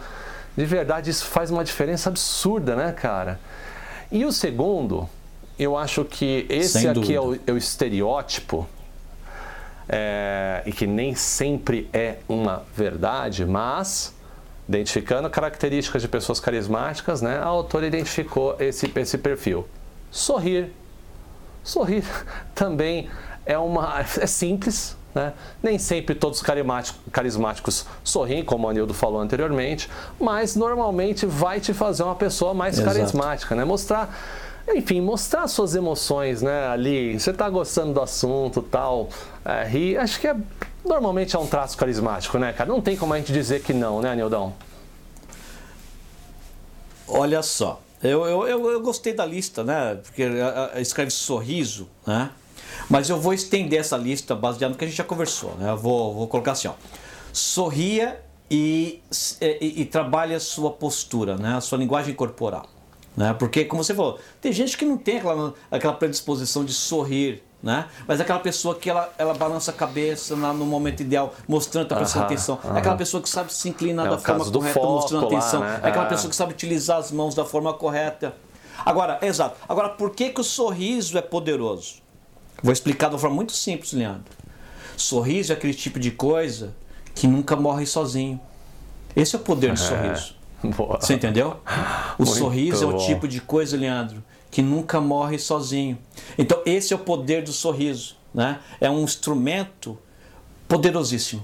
De verdade, isso faz uma diferença absurda, né, cara? E o segundo, eu acho que esse Sem aqui é o, é o estereótipo, é, e que nem sempre é uma verdade, mas identificando características de pessoas carismáticas, né, a autora identificou esse, esse perfil. Sorrir. Sorrir (laughs) também é uma é simples, né? Nem sempre todos os carismáticos, sorriem, como o Anildo falou anteriormente, mas normalmente vai te fazer uma pessoa mais Exato. carismática, né? Mostrar, enfim, mostrar suas emoções, né? Ali, você está gostando do assunto, tal, é, rir, acho que é normalmente é um traço carismático, né, cara? Não tem como a gente dizer que não, né, Anildão? Olha só, eu, eu, eu, eu gostei da lista, né? Porque escreve sorriso, né? Mas eu vou estender essa lista baseado no que a gente já conversou, né? Eu vou, vou colocar assim, ó. Sorria e, e, e trabalhe a sua postura, né? A sua linguagem corporal. Né? Porque, como você falou, tem gente que não tem aquela, aquela predisposição de sorrir, né? Mas é aquela pessoa que ela, ela balança a cabeça na- no momento ideal, mostrando, tá prestando Aham, atenção. aham. É aquela pessoa que sabe se inclinar É da forma correta, foco mostrando lá, atenção. né? É aquela É. pessoa que sabe utilizar as mãos da forma correta. Agora, exato. Agora, por que, que o sorriso é poderoso? Vou explicar de uma forma muito simples, Leandro. Sorriso é aquele tipo de coisa que nunca morre sozinho. Esse é o poder do sorriso. (laughs) Boa. Você entendeu? O Muito sorriso é o bom. tipo de coisa, Leandro, que nunca morre sozinho. Então, esse é o poder do sorriso. Né? É um instrumento poderosíssimo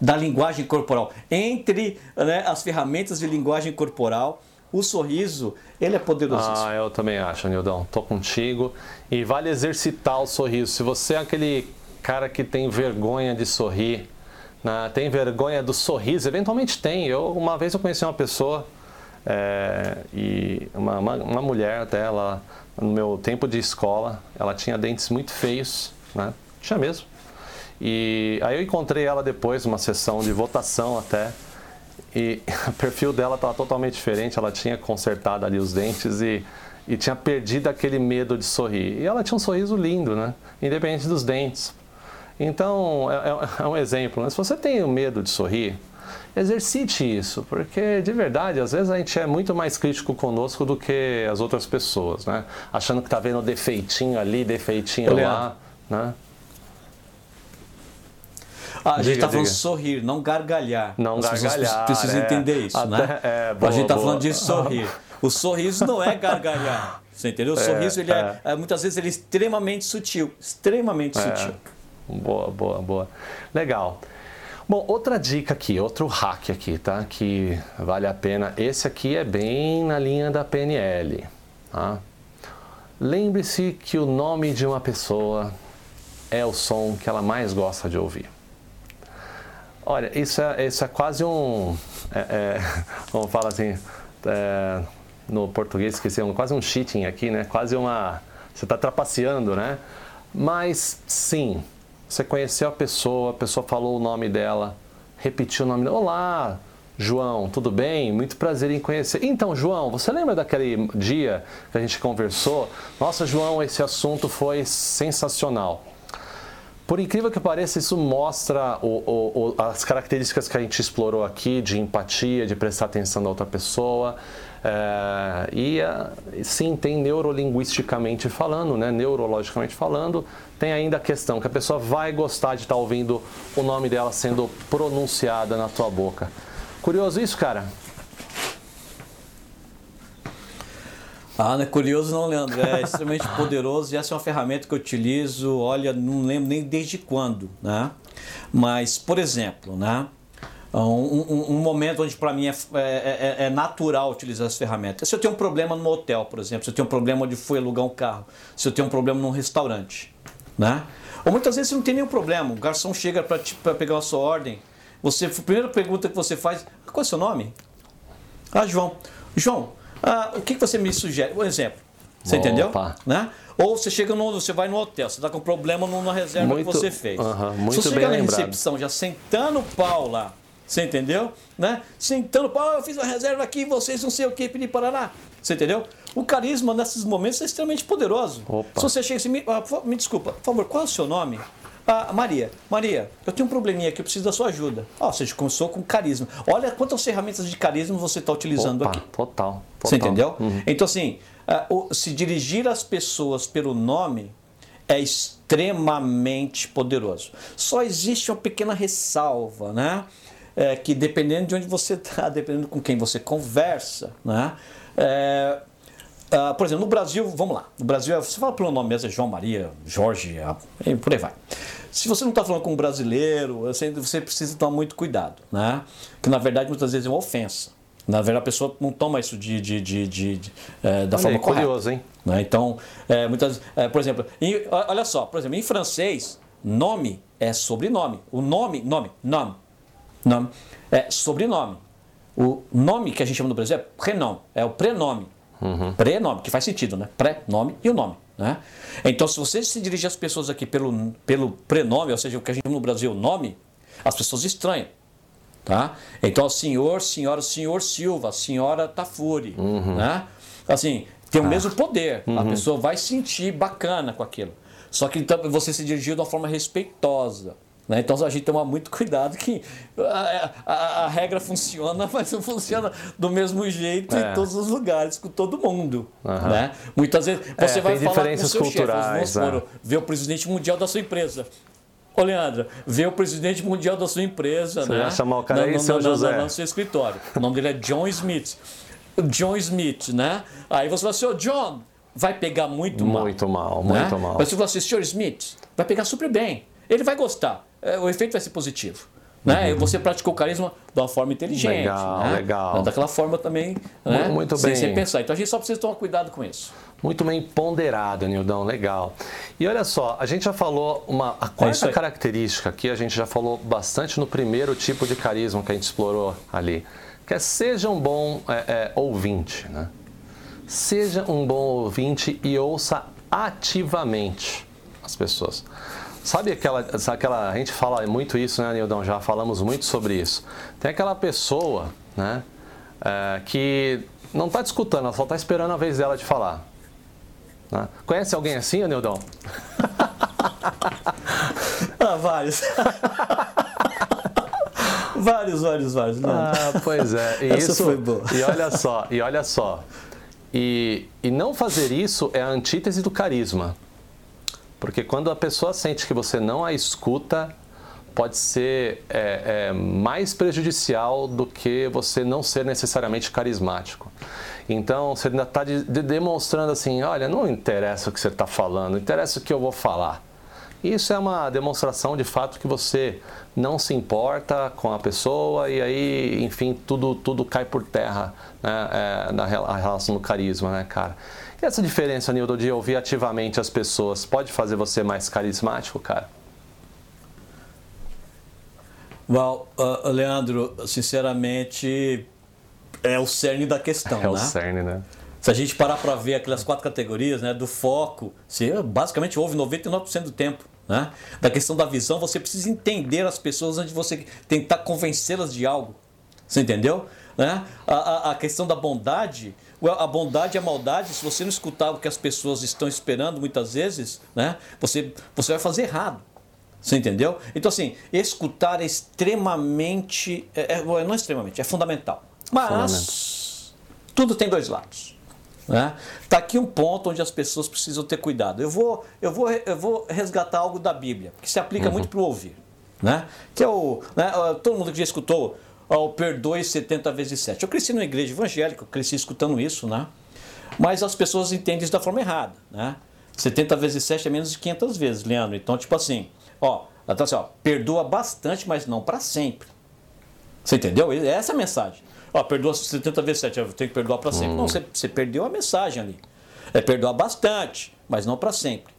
da linguagem corporal. Entre né, as ferramentas de linguagem corporal, o sorriso, ele é poderosíssimo. Ah, eu também acho, Nildão. Tô contigo. E vale exercitar o sorriso. Se você é aquele cara que tem vergonha de sorrir, né, tem vergonha do sorriso, eventualmente tem. Eu, uma vez eu conheci uma pessoa, é, e uma, uma, uma mulher até, ela, no meu tempo de escola, ela tinha dentes muito feios, né? Tinha mesmo. E aí eu encontrei ela depois, numa sessão de votação até, e (laughs) o perfil dela estava totalmente diferente. Ela tinha consertado ali os dentes e, e tinha perdido aquele medo de sorrir. E ela tinha um sorriso lindo, né? Independente dos dentes. Então, é, é- é um exemplo. Né? Se você tem medo de sorrir, exercite isso, porque de verdade, às vezes a gente é muito mais crítico conosco do que as outras pessoas, né? Achando que tá vendo defeitinho ali, defeitinho lá, né? Ah, a gente Diga, está falando diga. sorrir, não gargalhar. Não As gargalhar, precisam é. entender isso, Até- né? é, a boa, gente está falando de sorrir. O sorriso não é gargalhar. Você entendeu? O sorriso, ele é, é, muitas vezes, ele é extremamente sutil. Extremamente sutil. Boa, boa, boa. Legal. Bom, outra dica aqui, outro hack aqui, tá? Que vale a pena. Esse aqui é bem na linha da PNL, tá? Lembre-se que o nome de uma pessoa é o som que ela mais gosta de ouvir. Olha, isso é, isso é quase um. É, é, (laughs) como fala assim, é, no português, esqueci, um, quase um cheating aqui, né? Quase uma. Você está trapaceando, né? Mas sim, você conheceu a pessoa, a pessoa falou o nome dela, repetiu o nome dela. Olá, João, tudo bem? Muito prazer em conhecer. Então, João, você lembra daquele dia que a gente conversou? Nossa, João, esse assunto foi sensacional. Por incrível que pareça, isso mostra o- o- o- as características que a gente explorou aqui de empatia, de prestar atenção na outra pessoa. É, e ah, sim, tem neurolinguisticamente falando, né? neurologicamente falando, tem ainda a questão que a pessoa vai gostar de estar ouvindo o nome dela sendo pronunciada na tua boca. Curioso isso, cara? Ah, não é curioso não, Leandro. É extremamente (laughs) poderoso e essa é uma ferramenta que eu utilizo, olha, não lembro nem desde quando, né? Mas, por exemplo, né? Um, um- um momento onde para mim é, é- é- é natural utilizar as ferramentas. Se eu tenho um problema no hotel, por exemplo, se eu tenho um problema onde fui alugar um carro, se eu tenho um problema num restaurante, né? Ou muitas vezes você não tem nenhum problema, o garçom chega para pegar a sua ordem, você, a primeira pergunta que você faz, qual é o seu nome? Ah, João. João, ah, o que você me sugere? Um exemplo. Você Opa. entendeu? Né? Ou você chega no, você vai no hotel, você está com problema numa reserva Muito- que você fez. Aham, muito Se você chegar na recepção já sentando o pau lá, você entendeu? Né? Sentando o pau, eu fiz uma reserva aqui, vocês não sei o que, pedir parará. Você entendeu? O carisma nesses momentos é extremamente poderoso. Opa. Se você chega assim, me, ah, me desculpa, por favor, qual é o seu nome? Ah, Maria, Maria, eu tenho um probleminha aqui, eu preciso da sua ajuda. Ó, você começou com carisma. Olha quantas ferramentas de carisma você está utilizando Opa, aqui. total, total. Você entendeu? Uhum. Então, assim, ah, se dirigir às pessoas pelo nome é extremamente poderoso. Só existe uma pequena ressalva, né? É, que dependendo de onde você está, (laughs) dependendo com quem você conversa, né? É, ah, por exemplo, no Brasil, vamos lá. No Brasil, você fala pelo nome mesmo, é João Maria, Jorge, ah, por aí vai. Se você não está falando com um brasileiro, você, precisa tomar muito cuidado, né? Que na verdade muitas vezes é uma ofensa. Na verdade, a pessoa não toma isso de, de, de, de- de, eh, da Olha forma aí, correta. curioso, hein? né? Então, é, muitas, é, por exemplo, em- olha só, por exemplo, em francês, nome é sobrenome. O nome, nome, nome, nome é sobrenome. O nome que a gente chama no Brasil é prenome, é o prenome. Prenome, que faz sentido, né? Pré-nome e o nome. Né? Então, se você se dirige às pessoas aqui pelo, pelo prenome, ou seja, o que a gente chama no Brasil nome, as pessoas estranham. Tá? Então, senhor, senhora, senhor Silva, senhora Tafuri. Né? Assim, tem o mesmo poder. A pessoa vai sentir bacana com aquilo. Só que então, você se dirigiu de uma forma respeitosa. Né? Então a gente toma muito cuidado que a, a- a regra funciona, (laughs) mas não funciona do mesmo jeito É. em todos os lugares, com todo mundo. Aham. Né? Muitas vezes você É, vai falar com o seu chefe, culturais, vamos é. supor, ver o presidente mundial da sua empresa. Ô, Leandro, vê o presidente mundial da sua empresa, Você né? vai chamar o cara Não, aí, não, seu não, não, José. não, no seu escritório. O nome dele é John Smith. John Smith, né? Aí você fala assim, ô John, vai pegar muito mal. Muito mal, né? muito mal. Mas você fala assim, senhor Smith, vai pegar super bem. Ele vai gostar. É, O efeito vai ser positivo. Né? E Você praticou o carisma de uma forma inteligente. Uhum. Legal, né? legal. Daquela forma também. Né? muito sem, bem. sem pensar. Então a gente só precisa tomar cuidado com isso. Muito bem ponderado, Nildão, legal. E olha só, a gente já falou uma a É quarta aí. característica aqui, a gente já falou bastante no primeiro tipo de carisma que a gente explorou ali, que é seja um bom é, é, ouvinte, né? Seja um bom ouvinte e ouça ativamente as pessoas. Sabe aquela, aquela. A gente fala muito isso, né, Nildão? Já falamos muito sobre isso. Tem aquela pessoa, né, é, que não está te escutando, ela só está esperando a vez dela de falar. né? Conhece alguém assim, Nildão? (laughs) Ah, (laughs) vários. vários, vários, vários. Leandro. Ah, pois é. E (laughs) Essa isso, foi boa. E olha só, e olha só. E, e não fazer isso é a antítese do carisma. Porque quando a pessoa sente que você não a escuta, pode ser é, é, mais prejudicial do que você não ser necessariamente carismático. Então, você ainda está de, de- demonstrando assim, olha, não interessa o que você está falando, interessa o que eu vou falar. Isso é uma demonstração de fato que você não se importa com a pessoa e aí, enfim, tudo, tudo cai por terra né, é, na relação do carisma, né, cara? E essa diferença, Nildo, de ouvir ativamente as pessoas pode fazer você mais carismático, cara? Well, uh, Leandro, sinceramente, é o cerne da questão, (laughs) É o né? cerne, né? Se a gente parar para ver aquelas quatro categorias, né, do foco, você basicamente ouve 99% do tempo, né? Da questão da visão, você precisa entender as pessoas antes de você tentar convencê-las de algo. Você entendeu? Né? A, a, a questão da bondade, a bondade e a maldade, se você não escutar o que as pessoas estão esperando muitas vezes, né, você, você vai fazer errado. Você entendeu? Então, assim, escutar é extremamente. É, é- não é extremamente, é fundamental. Mas tudo tem dois lados. Né? Tá aqui um ponto onde as pessoas precisam ter cuidado. Eu vou, eu vou, eu vou resgatar algo da Bíblia, que se aplica muito para o ouvir. Né? Que é o. Né? Todo mundo que já escutou ó, o perdoe 70 vezes 7. Eu cresci numa igreja evangélica, eu cresci escutando isso, né? Mas as pessoas entendem isso da forma errada, né? 70 vezes 7 é menos de 500 vezes, Leandro. Então, tipo assim, ó, tá assim, ó, perdoa bastante, mas não para sempre. Você entendeu? É essa a mensagem. Ó, perdoa 70 vezes 7, eu tenho que perdoar para sempre. Não, você, você perdeu a mensagem ali. É perdoar bastante, mas não para sempre.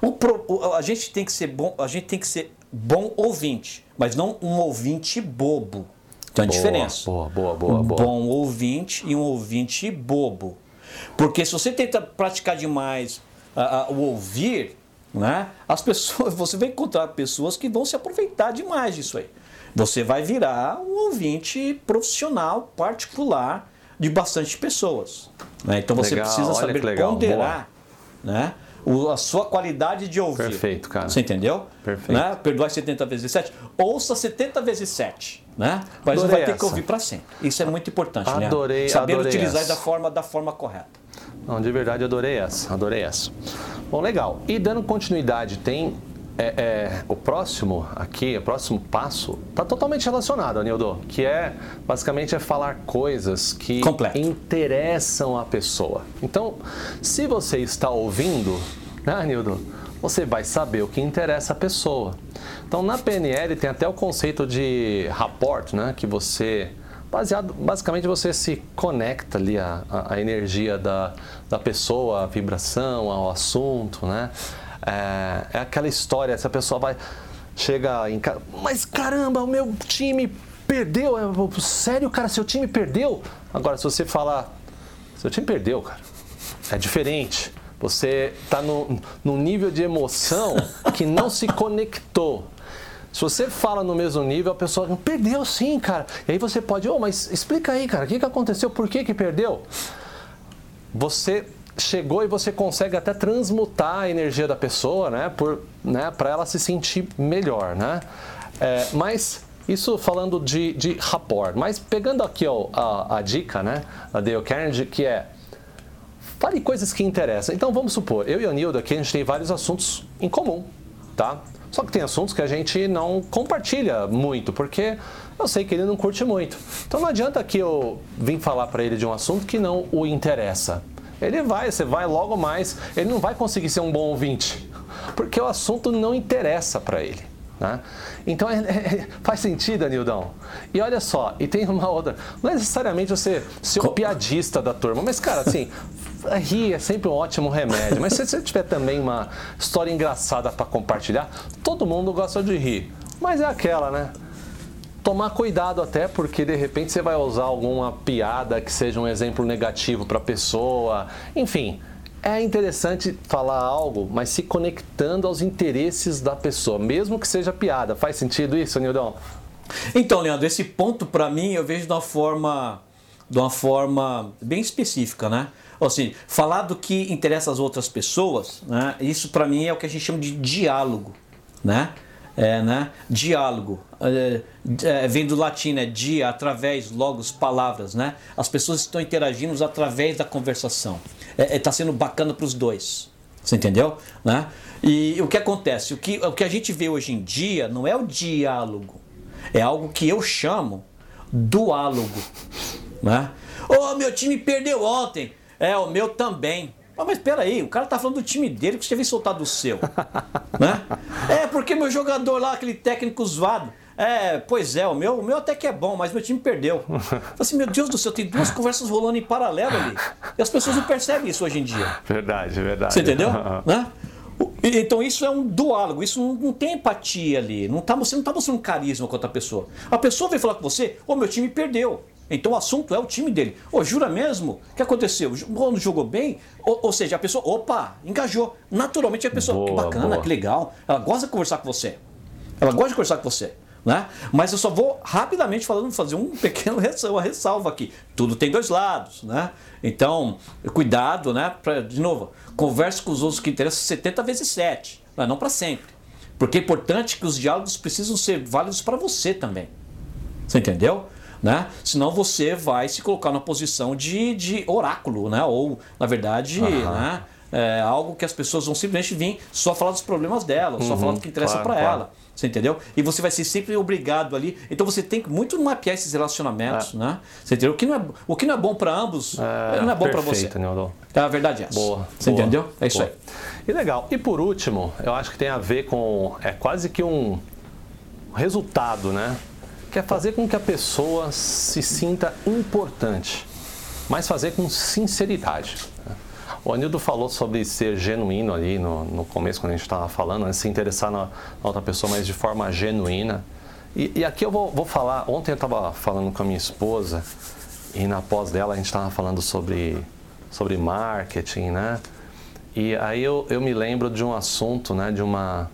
O pro- o- a gente tem que ser bom, a gente tem que ser bom ouvinte, mas não um ouvinte bobo. Tem uma Boa, diferença. boa, boa, boa, um boa. bom ouvinte e um ouvinte bobo. Porque se você tenta praticar demais uh, uh, o ouvir, né, as pessoas, (laughs) você vai encontrar pessoas que vão se aproveitar demais disso aí. Você vai virar um ouvinte profissional, particular, de bastante pessoas. Né? Então você Legal, precisa saber legal, ponderar né? o- a sua qualidade de ouvir. Perfeito, cara. Você entendeu? Perfeito. Né? Perdoar 70 vezes 7. Ouça 70 vezes 7. Né? Mas Adorei vai ter que essa. ouvir para sempre. Isso é muito importante. né? Adorei, Saber adorei utilizar essa. da forma, da forma correta. Não, de verdade, adorei essa, adorei essa. Bom, legal. E dando continuidade, tem é, é, o próximo aqui, o próximo passo, está totalmente relacionado, Anildo, que é, basicamente, é falar coisas que Completo. interessam a pessoa. Então, se você está ouvindo, né, Anildo, você vai saber o que interessa a pessoa. Então, na PNL tem até o conceito de rapport, né, que você baseado basicamente você se conecta ali a, a, energia da, da pessoa, a vibração, ao assunto, né? É, é aquela história, se a pessoa vai chega em casa, mas caramba, o meu time perdeu, é, sério, cara, seu time perdeu. Agora, se você falar, seu time perdeu, cara, é diferente. Você está num nível de emoção que não se conectou. Se você fala no mesmo nível, a pessoa perdeu sim, cara. E aí você pode, oh, mas explica aí, cara, o que, que aconteceu? Por que, que perdeu? Você chegou e você consegue até transmutar a energia da pessoa, né, por, né, para ela se sentir melhor, né? É, mas isso falando de, de rapport, mas pegando aqui ó, a, a dica, né, da Dale Carnegie, que é fale coisas que interessam. Então vamos supor, eu e a Nilda aqui a gente tem vários assuntos em comum, tá? Só que tem assuntos que a gente não compartilha muito, porque eu sei que ele não curte muito. Então não adianta que eu vim falar para ele de um assunto que não o interessa. Ele vai, você vai logo mais, ele não vai conseguir ser um bom ouvinte, porque o assunto não interessa para ele. Né? Então é- é- faz sentido, Anildão. E olha só, e tem uma outra. Não é necessariamente você ser o piadista da turma, mas, cara, assim, (laughs) rir é sempre um ótimo remédio. Mas se você tiver também uma história engraçada para compartilhar, todo mundo gosta de rir. Mas é aquela, né? Tomar cuidado até porque de repente você vai usar alguma piada que seja um exemplo negativo para a pessoa. Enfim, é interessante falar algo, mas se conectando aos interesses da pessoa, mesmo que seja piada. Faz sentido isso, Nildão? Então, Leandro, esse ponto para mim eu vejo de uma forma, de uma forma bem específica, né? Ou seja, falar do que interessa às outras pessoas, né? Isso para mim é o que a gente chama de diálogo, né? É, né? Diálogo. É, é, vem do latim, né? Dia, através, logos, palavras, né? As pessoas estão interagindo através da conversação. É, é, tá sendo bacana para os dois. Você entendeu? Né? E o que acontece? O que, o que a gente vê hoje em dia não é o diálogo. É algo que eu chamo duálogo. Né? Ô, meu time perdeu ontem. É, o meu também. Ah, mas espera aí, o cara tá falando do time dele que você vem soltar do seu. (laughs) né? É, porque meu jogador lá, aquele técnico zoado. É, pois é, o meu, o meu até que é bom, mas meu time perdeu. (laughs) Eu falei assim, meu Deus do céu, tem duas conversas rolando em paralelo ali. E as pessoas não percebem isso hoje em dia. Verdade, verdade. Você entendeu? (laughs) né? Então isso é um duálogo, isso não, não tem empatia ali. Não tá, você não está mostrando carisma com outra pessoa. A pessoa vem falar com você, ô meu time perdeu. Então o assunto é o time dele. Ô, jura mesmo? O que aconteceu? Quando jogou bem? Ou, ou seja, a pessoa, opa, engajou. Naturalmente a pessoa, que Boa, bacana, boa. que legal. Ela gosta de conversar com você. Ela gosta de conversar com você. Né? Mas eu só vou rapidamente falando, fazer um pequeno ressa- uma ressalva aqui. Tudo tem dois lados, né? Então, cuidado, né? Pra, de novo, converse com os outros que interessam 70 vezes 7, mas não para sempre. Porque é importante que os diálogos precisam ser válidos para você também. Você entendeu? Né? Senão você vai se colocar numa posição de, de oráculo, né? Ou, na verdade, né? É algo que as pessoas vão simplesmente vir só falar dos problemas dela, só falar do que interessa Uhum. claro, para claro. ela. Você entendeu? E você vai ser sempre obrigado ali. Então você tem que muito mapear esses relacionamentos, né? Você entendeu? O que não é, o que não é bom para ambos, não é bom para você. Nildão. A verdade é essa. Boa. Você boa, entendeu? É isso boa. aí. E legal. E por último, eu acho que tem a ver com. É quase que um resultado, né? É fazer com que a pessoa se sinta importante, mas fazer com sinceridade. O Anildo falou sobre ser genuíno ali no, no começo, quando a gente estava falando, né? se interessar na, na outra pessoa, mas de forma genuína. E, e aqui eu vou, vou falar. Ontem eu estava falando com a minha esposa e na pós dela a gente estava falando sobre sobre marketing, né? E aí eu, eu me lembro de um assunto, né, de uma,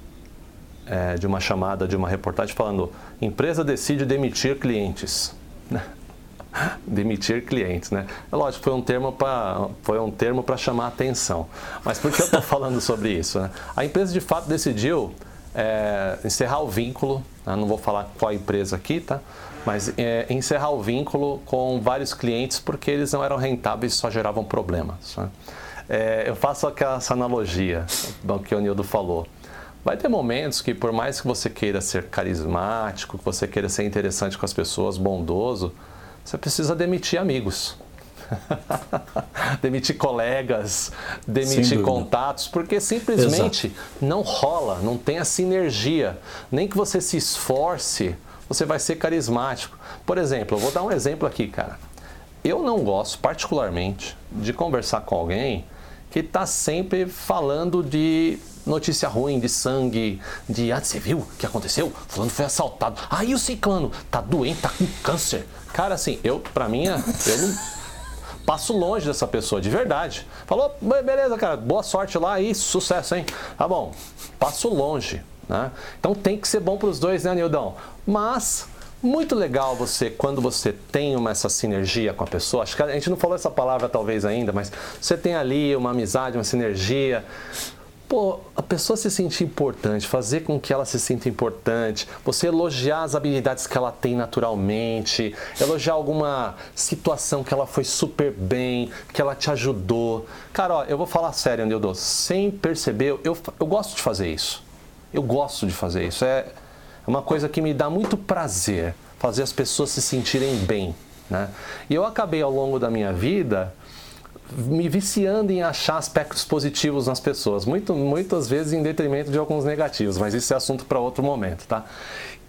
é, de uma chamada, de uma reportagem falando empresa decide demitir clientes. (laughs) demitir clientes, né? É lógico, foi um termo para foi um termo para chamar a atenção. Mas por que eu estou (laughs) falando sobre isso? Né? A empresa de fato decidiu é, encerrar o vínculo. Né? Não vou falar qual empresa aqui, tá? Mas é, encerrar o vínculo com vários clientes porque eles não eram rentáveis, e só geravam problemas. Né? É, eu faço aquela, essa analogia do que o Nildo falou. Vai ter momentos que, por mais que você queira ser carismático, que você queira ser interessante com as pessoas, bondoso, você precisa demitir amigos. (laughs) demitir colegas, demitir contatos, porque simplesmente Exato. não rola, não tem a sinergia. Nem que você se esforce, você vai ser carismático. Por exemplo, eu vou dar um exemplo aqui, cara. Eu não gosto, particularmente, de conversar com alguém que está sempre falando de notícia ruim, de sangue, de ah, você viu o que aconteceu? Fulano foi assaltado. Aí ah, o ciclano tá doente, tá com câncer. Cara, assim, eu, pra mim, eu não passo longe dessa pessoa, de verdade. Falou, beleza, cara, boa sorte lá e sucesso, hein? Tá bom, passo longe, né? Então tem que ser bom para os dois, né, Nildão? Mas muito legal você, quando você tem uma, essa sinergia com a pessoa, acho que a gente não falou essa palavra talvez ainda, mas você tem ali uma amizade, uma sinergia. Pô, a pessoa se sentir importante, fazer com que ela se sinta importante, você elogiar as habilidades que ela tem naturalmente, elogiar alguma situação que ela foi super bem, que ela te ajudou. Cara, ó, eu vou falar sério, Nildo, sem perceber, eu, eu gosto de fazer isso. Eu gosto de fazer isso. É, é uma coisa que me dá muito prazer fazer as pessoas se sentirem bem. Né? E eu acabei ao longo da minha vida me viciando em achar aspectos positivos nas pessoas, muito, muitas vezes em detrimento de alguns negativos, mas isso é assunto para outro momento, tá?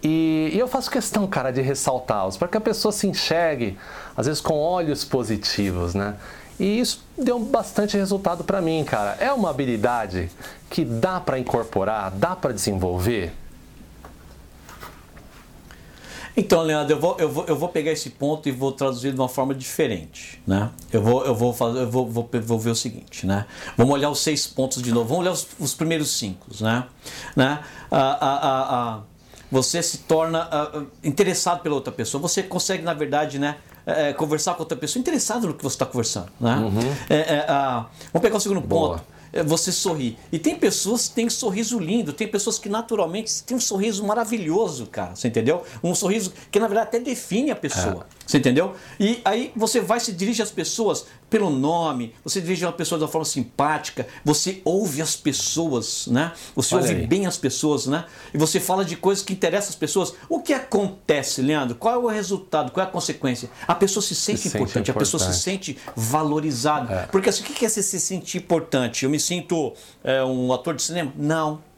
E, e, eu faço questão, cara, de ressaltá-los, para que a pessoa se enxergue, às vezes com olhos positivos, né? E isso deu bastante resultado para mim, cara. É uma habilidade que dá para incorporar, dá para desenvolver. Então, Leandro, eu vou, eu, vou, eu vou pegar esse ponto e vou traduzir de uma forma diferente. Né? Eu, vou, eu, vou, fazer, eu vou, vou, vou ver o seguinte. Né? Vamos olhar os seis pontos de novo. Vamos olhar os, os primeiros cinco. Né? Né? A, a, a, você se torna interessado pela outra pessoa. Você consegue, na verdade, né, é, conversar com outra pessoa interessado no que você está conversando. Né? Uhum. É, é, vamos pegar o segundo Boa. ponto é, você sorrir. E tem pessoas que têm sorriso lindo, tem pessoas que naturalmente têm um sorriso maravilhoso, cara. Você entendeu? Um sorriso que na verdade até define a pessoa. É. Você entendeu? E aí você vai se dirige às pessoas pelo nome, você dirige uma pessoa de uma forma simpática, você ouve as pessoas, né? Você Olha ouve aí. bem as pessoas, né? E você fala de coisas que interessam as pessoas. O que acontece, Leandro? Qual é o resultado? Qual é a consequência? A pessoa se sente, se importante, sente importante, a pessoa se sente valorizada. É. Porque assim, o que é se sentir importante? Eu me sinto é, um ator de cinema? Não.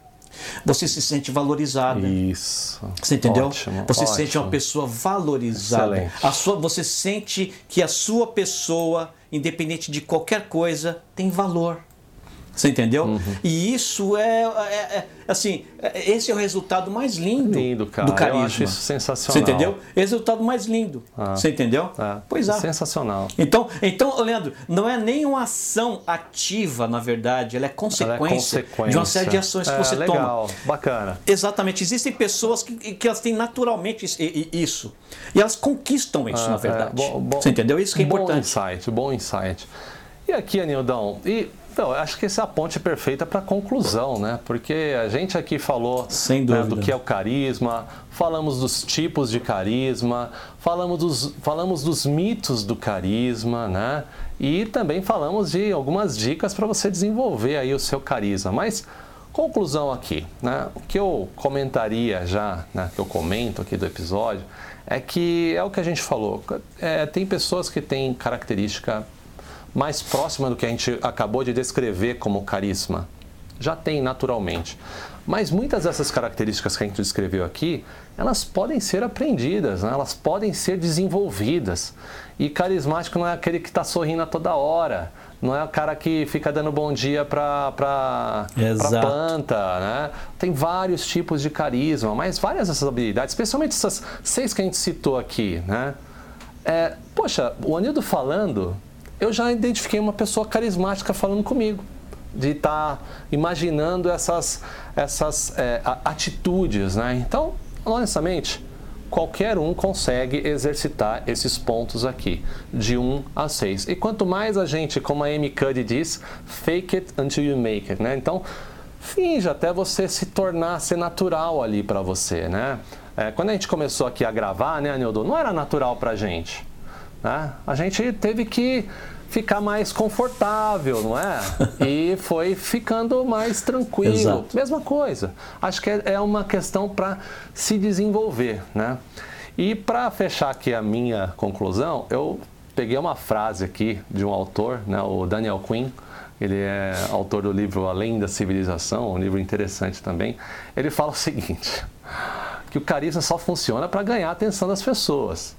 Você se sente valorizada. Isso. Você entendeu? Ótimo, você ótimo. se sente uma pessoa valorizada. Excelente. A sua, você sente que a sua pessoa, independente de qualquer coisa, tem valor. Você entendeu? Uhum. E isso é, é, é, assim, é, esse é o resultado mais lindo, lindo cara. do carisma. Eu acho isso sensacional. Você entendeu? É resultado mais lindo. Ah. Você entendeu? É. Pois é. Sensacional. Então, então, Leandro, não é nenhuma ação ativa, na verdade, ela é consequência, ela é consequência. de uma série de ações que é, você legal. toma. Legal, bacana. Exatamente. Existem pessoas que, que elas têm naturalmente isso. E elas conquistam isso, ah, na verdade. Bom, bom, você entendeu? Isso que é importante. Bom insight, bom insight. E aqui, Anildão, e então, eu acho que essa é a ponte perfeita para a conclusão, né? Porque a gente aqui falou né, do que é o carisma, falamos dos tipos de carisma, falamos dos, falamos dos mitos do carisma, né? E também falamos de algumas dicas para você desenvolver aí o seu carisma. Mas, conclusão aqui, né? O que eu comentaria já, né? Que eu comento aqui do episódio, é que é o que a gente falou. É, tem pessoas que têm característica mais próxima do que a gente acabou de descrever como carisma. Já tem naturalmente. Mas muitas dessas características que a gente descreveu aqui, elas podem ser aprendidas, né? elas podem ser desenvolvidas. E carismático não é aquele que está sorrindo a toda hora, não é o cara que fica dando bom dia para a planta, né? Tem vários tipos de carisma, mas várias dessas habilidades, especialmente essas seis que a gente citou aqui, né? É, poxa, o Anildo falando, eu já identifiquei uma pessoa carismática falando comigo de estar tá imaginando essas, essas é, atitudes, né? Então, honestamente, qualquer um consegue exercitar esses pontos aqui, de 1 a 6. E quanto mais a gente, como a Amy Cuddy diz, fake it until you make it, né? Então, finja até você se tornar, ser natural ali para você, né? É, quando a gente começou aqui a gravar, né, Anildo, não era natural pra gente, né? A gente teve que ficar mais confortável, não é? E foi ficando mais tranquilo. Exato. Mesma coisa. Acho que é, é uma questão para se desenvolver, né? E para fechar aqui a minha conclusão, eu peguei uma frase aqui de um autor, né, o Daniel Quinn. Ele é autor do livro Além da Civilização, um livro interessante também. Ele fala o seguinte: que o carisma só funciona para ganhar a atenção das pessoas.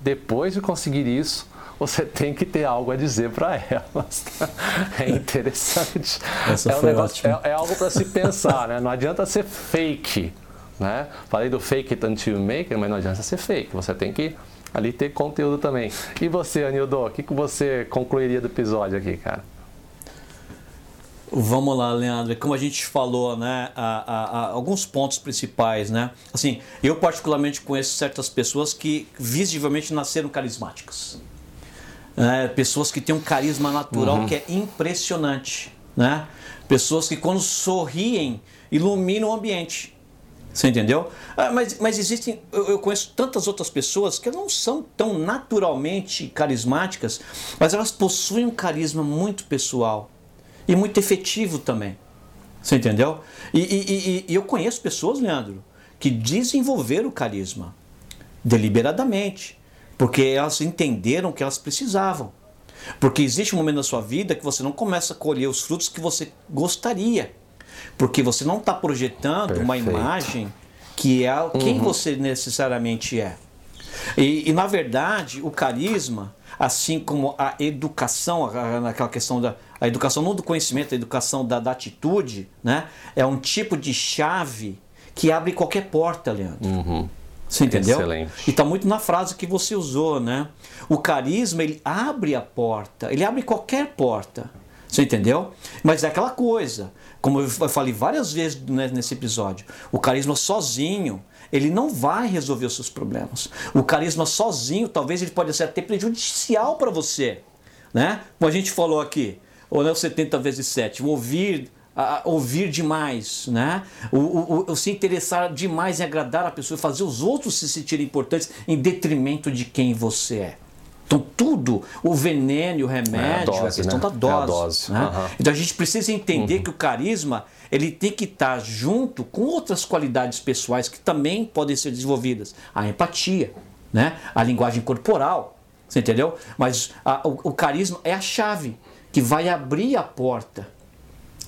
Depois de conseguir isso, você tem que ter algo a dizer para elas. (laughs) É interessante. Essa é, um negócio, é, é, algo para se pensar, né? Não adianta ser fake. Né? Falei do fake it until you make it, mas não adianta ser fake. Você tem que ali ter conteúdo também. E você, Anildo, o que, que você concluiria do episódio aqui, cara? Vamos lá, Leandro. Como a gente falou, né, a, a, a, alguns pontos principais, né? Assim, eu particularmente conheço certas pessoas que visivelmente nasceram carismáticas né? pessoas que têm um carisma natural uhum. que é impressionante, né? Pessoas que quando sorriem iluminam o ambiente. Você entendeu? Ah, mas, mas existem, eu, eu, conheço tantas outras pessoas que não são tão naturalmente carismáticas, mas elas possuem um carisma muito pessoal e muito efetivo também. Você entendeu? E, e, e, e eu conheço pessoas, Leandro, que desenvolveram o carisma deliberadamente porque elas entenderam que elas precisavam. Porque existe um momento na sua vida que você não começa a colher os frutos que você gostaria. Porque você não está projetando Perfeito. uma imagem que é quem uhum. você necessariamente é. E, e, na verdade, o carisma, assim como a educação, naquela questão da a educação não do conhecimento, a educação da, da atitude, né, é um tipo de chave que abre qualquer porta, Leandro. Uhum. Você entendeu? Excelente. E está muito na frase que você usou, né? O carisma, ele abre a porta, ele abre qualquer porta. Você entendeu? Mas é aquela coisa, como eu falei várias vezes né, nesse episódio, o carisma sozinho, ele não vai resolver os seus problemas. O carisma sozinho, talvez ele pode ser até prejudicial para você. Né? Como a gente falou aqui, ou não 70 vezes 7, ouvir ouvir demais, né? O, o, o, se interessar demais em agradar a pessoa, fazer os outros se sentirem importantes em detrimento de quem você é. Então, tudo, o veneno, o remédio, é a, dose, a questão né? da dose. É a dose. Né? Uhum. Então, a gente precisa entender uhum. que o carisma ele tem que estar junto com outras qualidades pessoais que também podem ser desenvolvidas. A empatia, né? a linguagem corporal, você entendeu? Mas a, o, o carisma é a chave que vai abrir a porta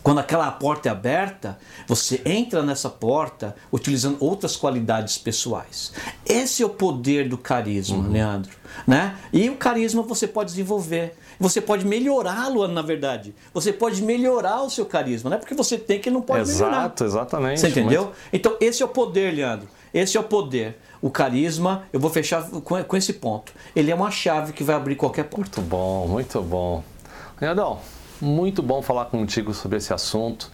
quando aquela porta é aberta, você entra nessa porta utilizando outras qualidades pessoais. Esse é o poder do carisma, uhum. Leandro. Né? E o carisma você pode desenvolver. Você pode melhorá-lo, na verdade. Você pode melhorar o seu carisma. Não é porque você tem que não pode Exato, melhorar. Exato, exatamente. Você entendeu? Muito... Então, esse é o poder, Leandro. Esse é o poder. O carisma, eu vou fechar com, com esse ponto. Ele é uma chave que vai abrir qualquer porta. Muito bom, muito bom. Leandrão, muito bom falar contigo sobre esse assunto.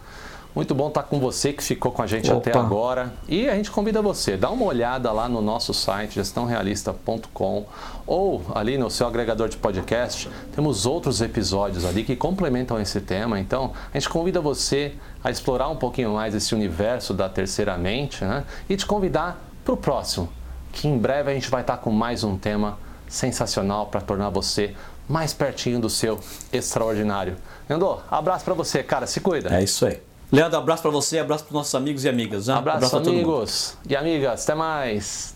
Muito bom estar com você que ficou com a gente Opa. até agora. E a gente convida você, dá uma olhada lá no nosso site gestãorealista.com ou ali no seu agregador de podcast. Temos outros episódios ali que complementam esse tema. Então, a gente convida você a explorar um pouquinho mais esse universo da terceira mente né? e te convidar para o próximo, que em breve a gente vai estar com mais um tema sensacional para tornar você mais pertinho do seu extraordinário. Leandro, abraço para você, cara, se cuida. É isso aí. Leandro, abraço para você, abraço para nossos amigos e amigas. Né? Abraço, abraço amigos e amigas, até mais.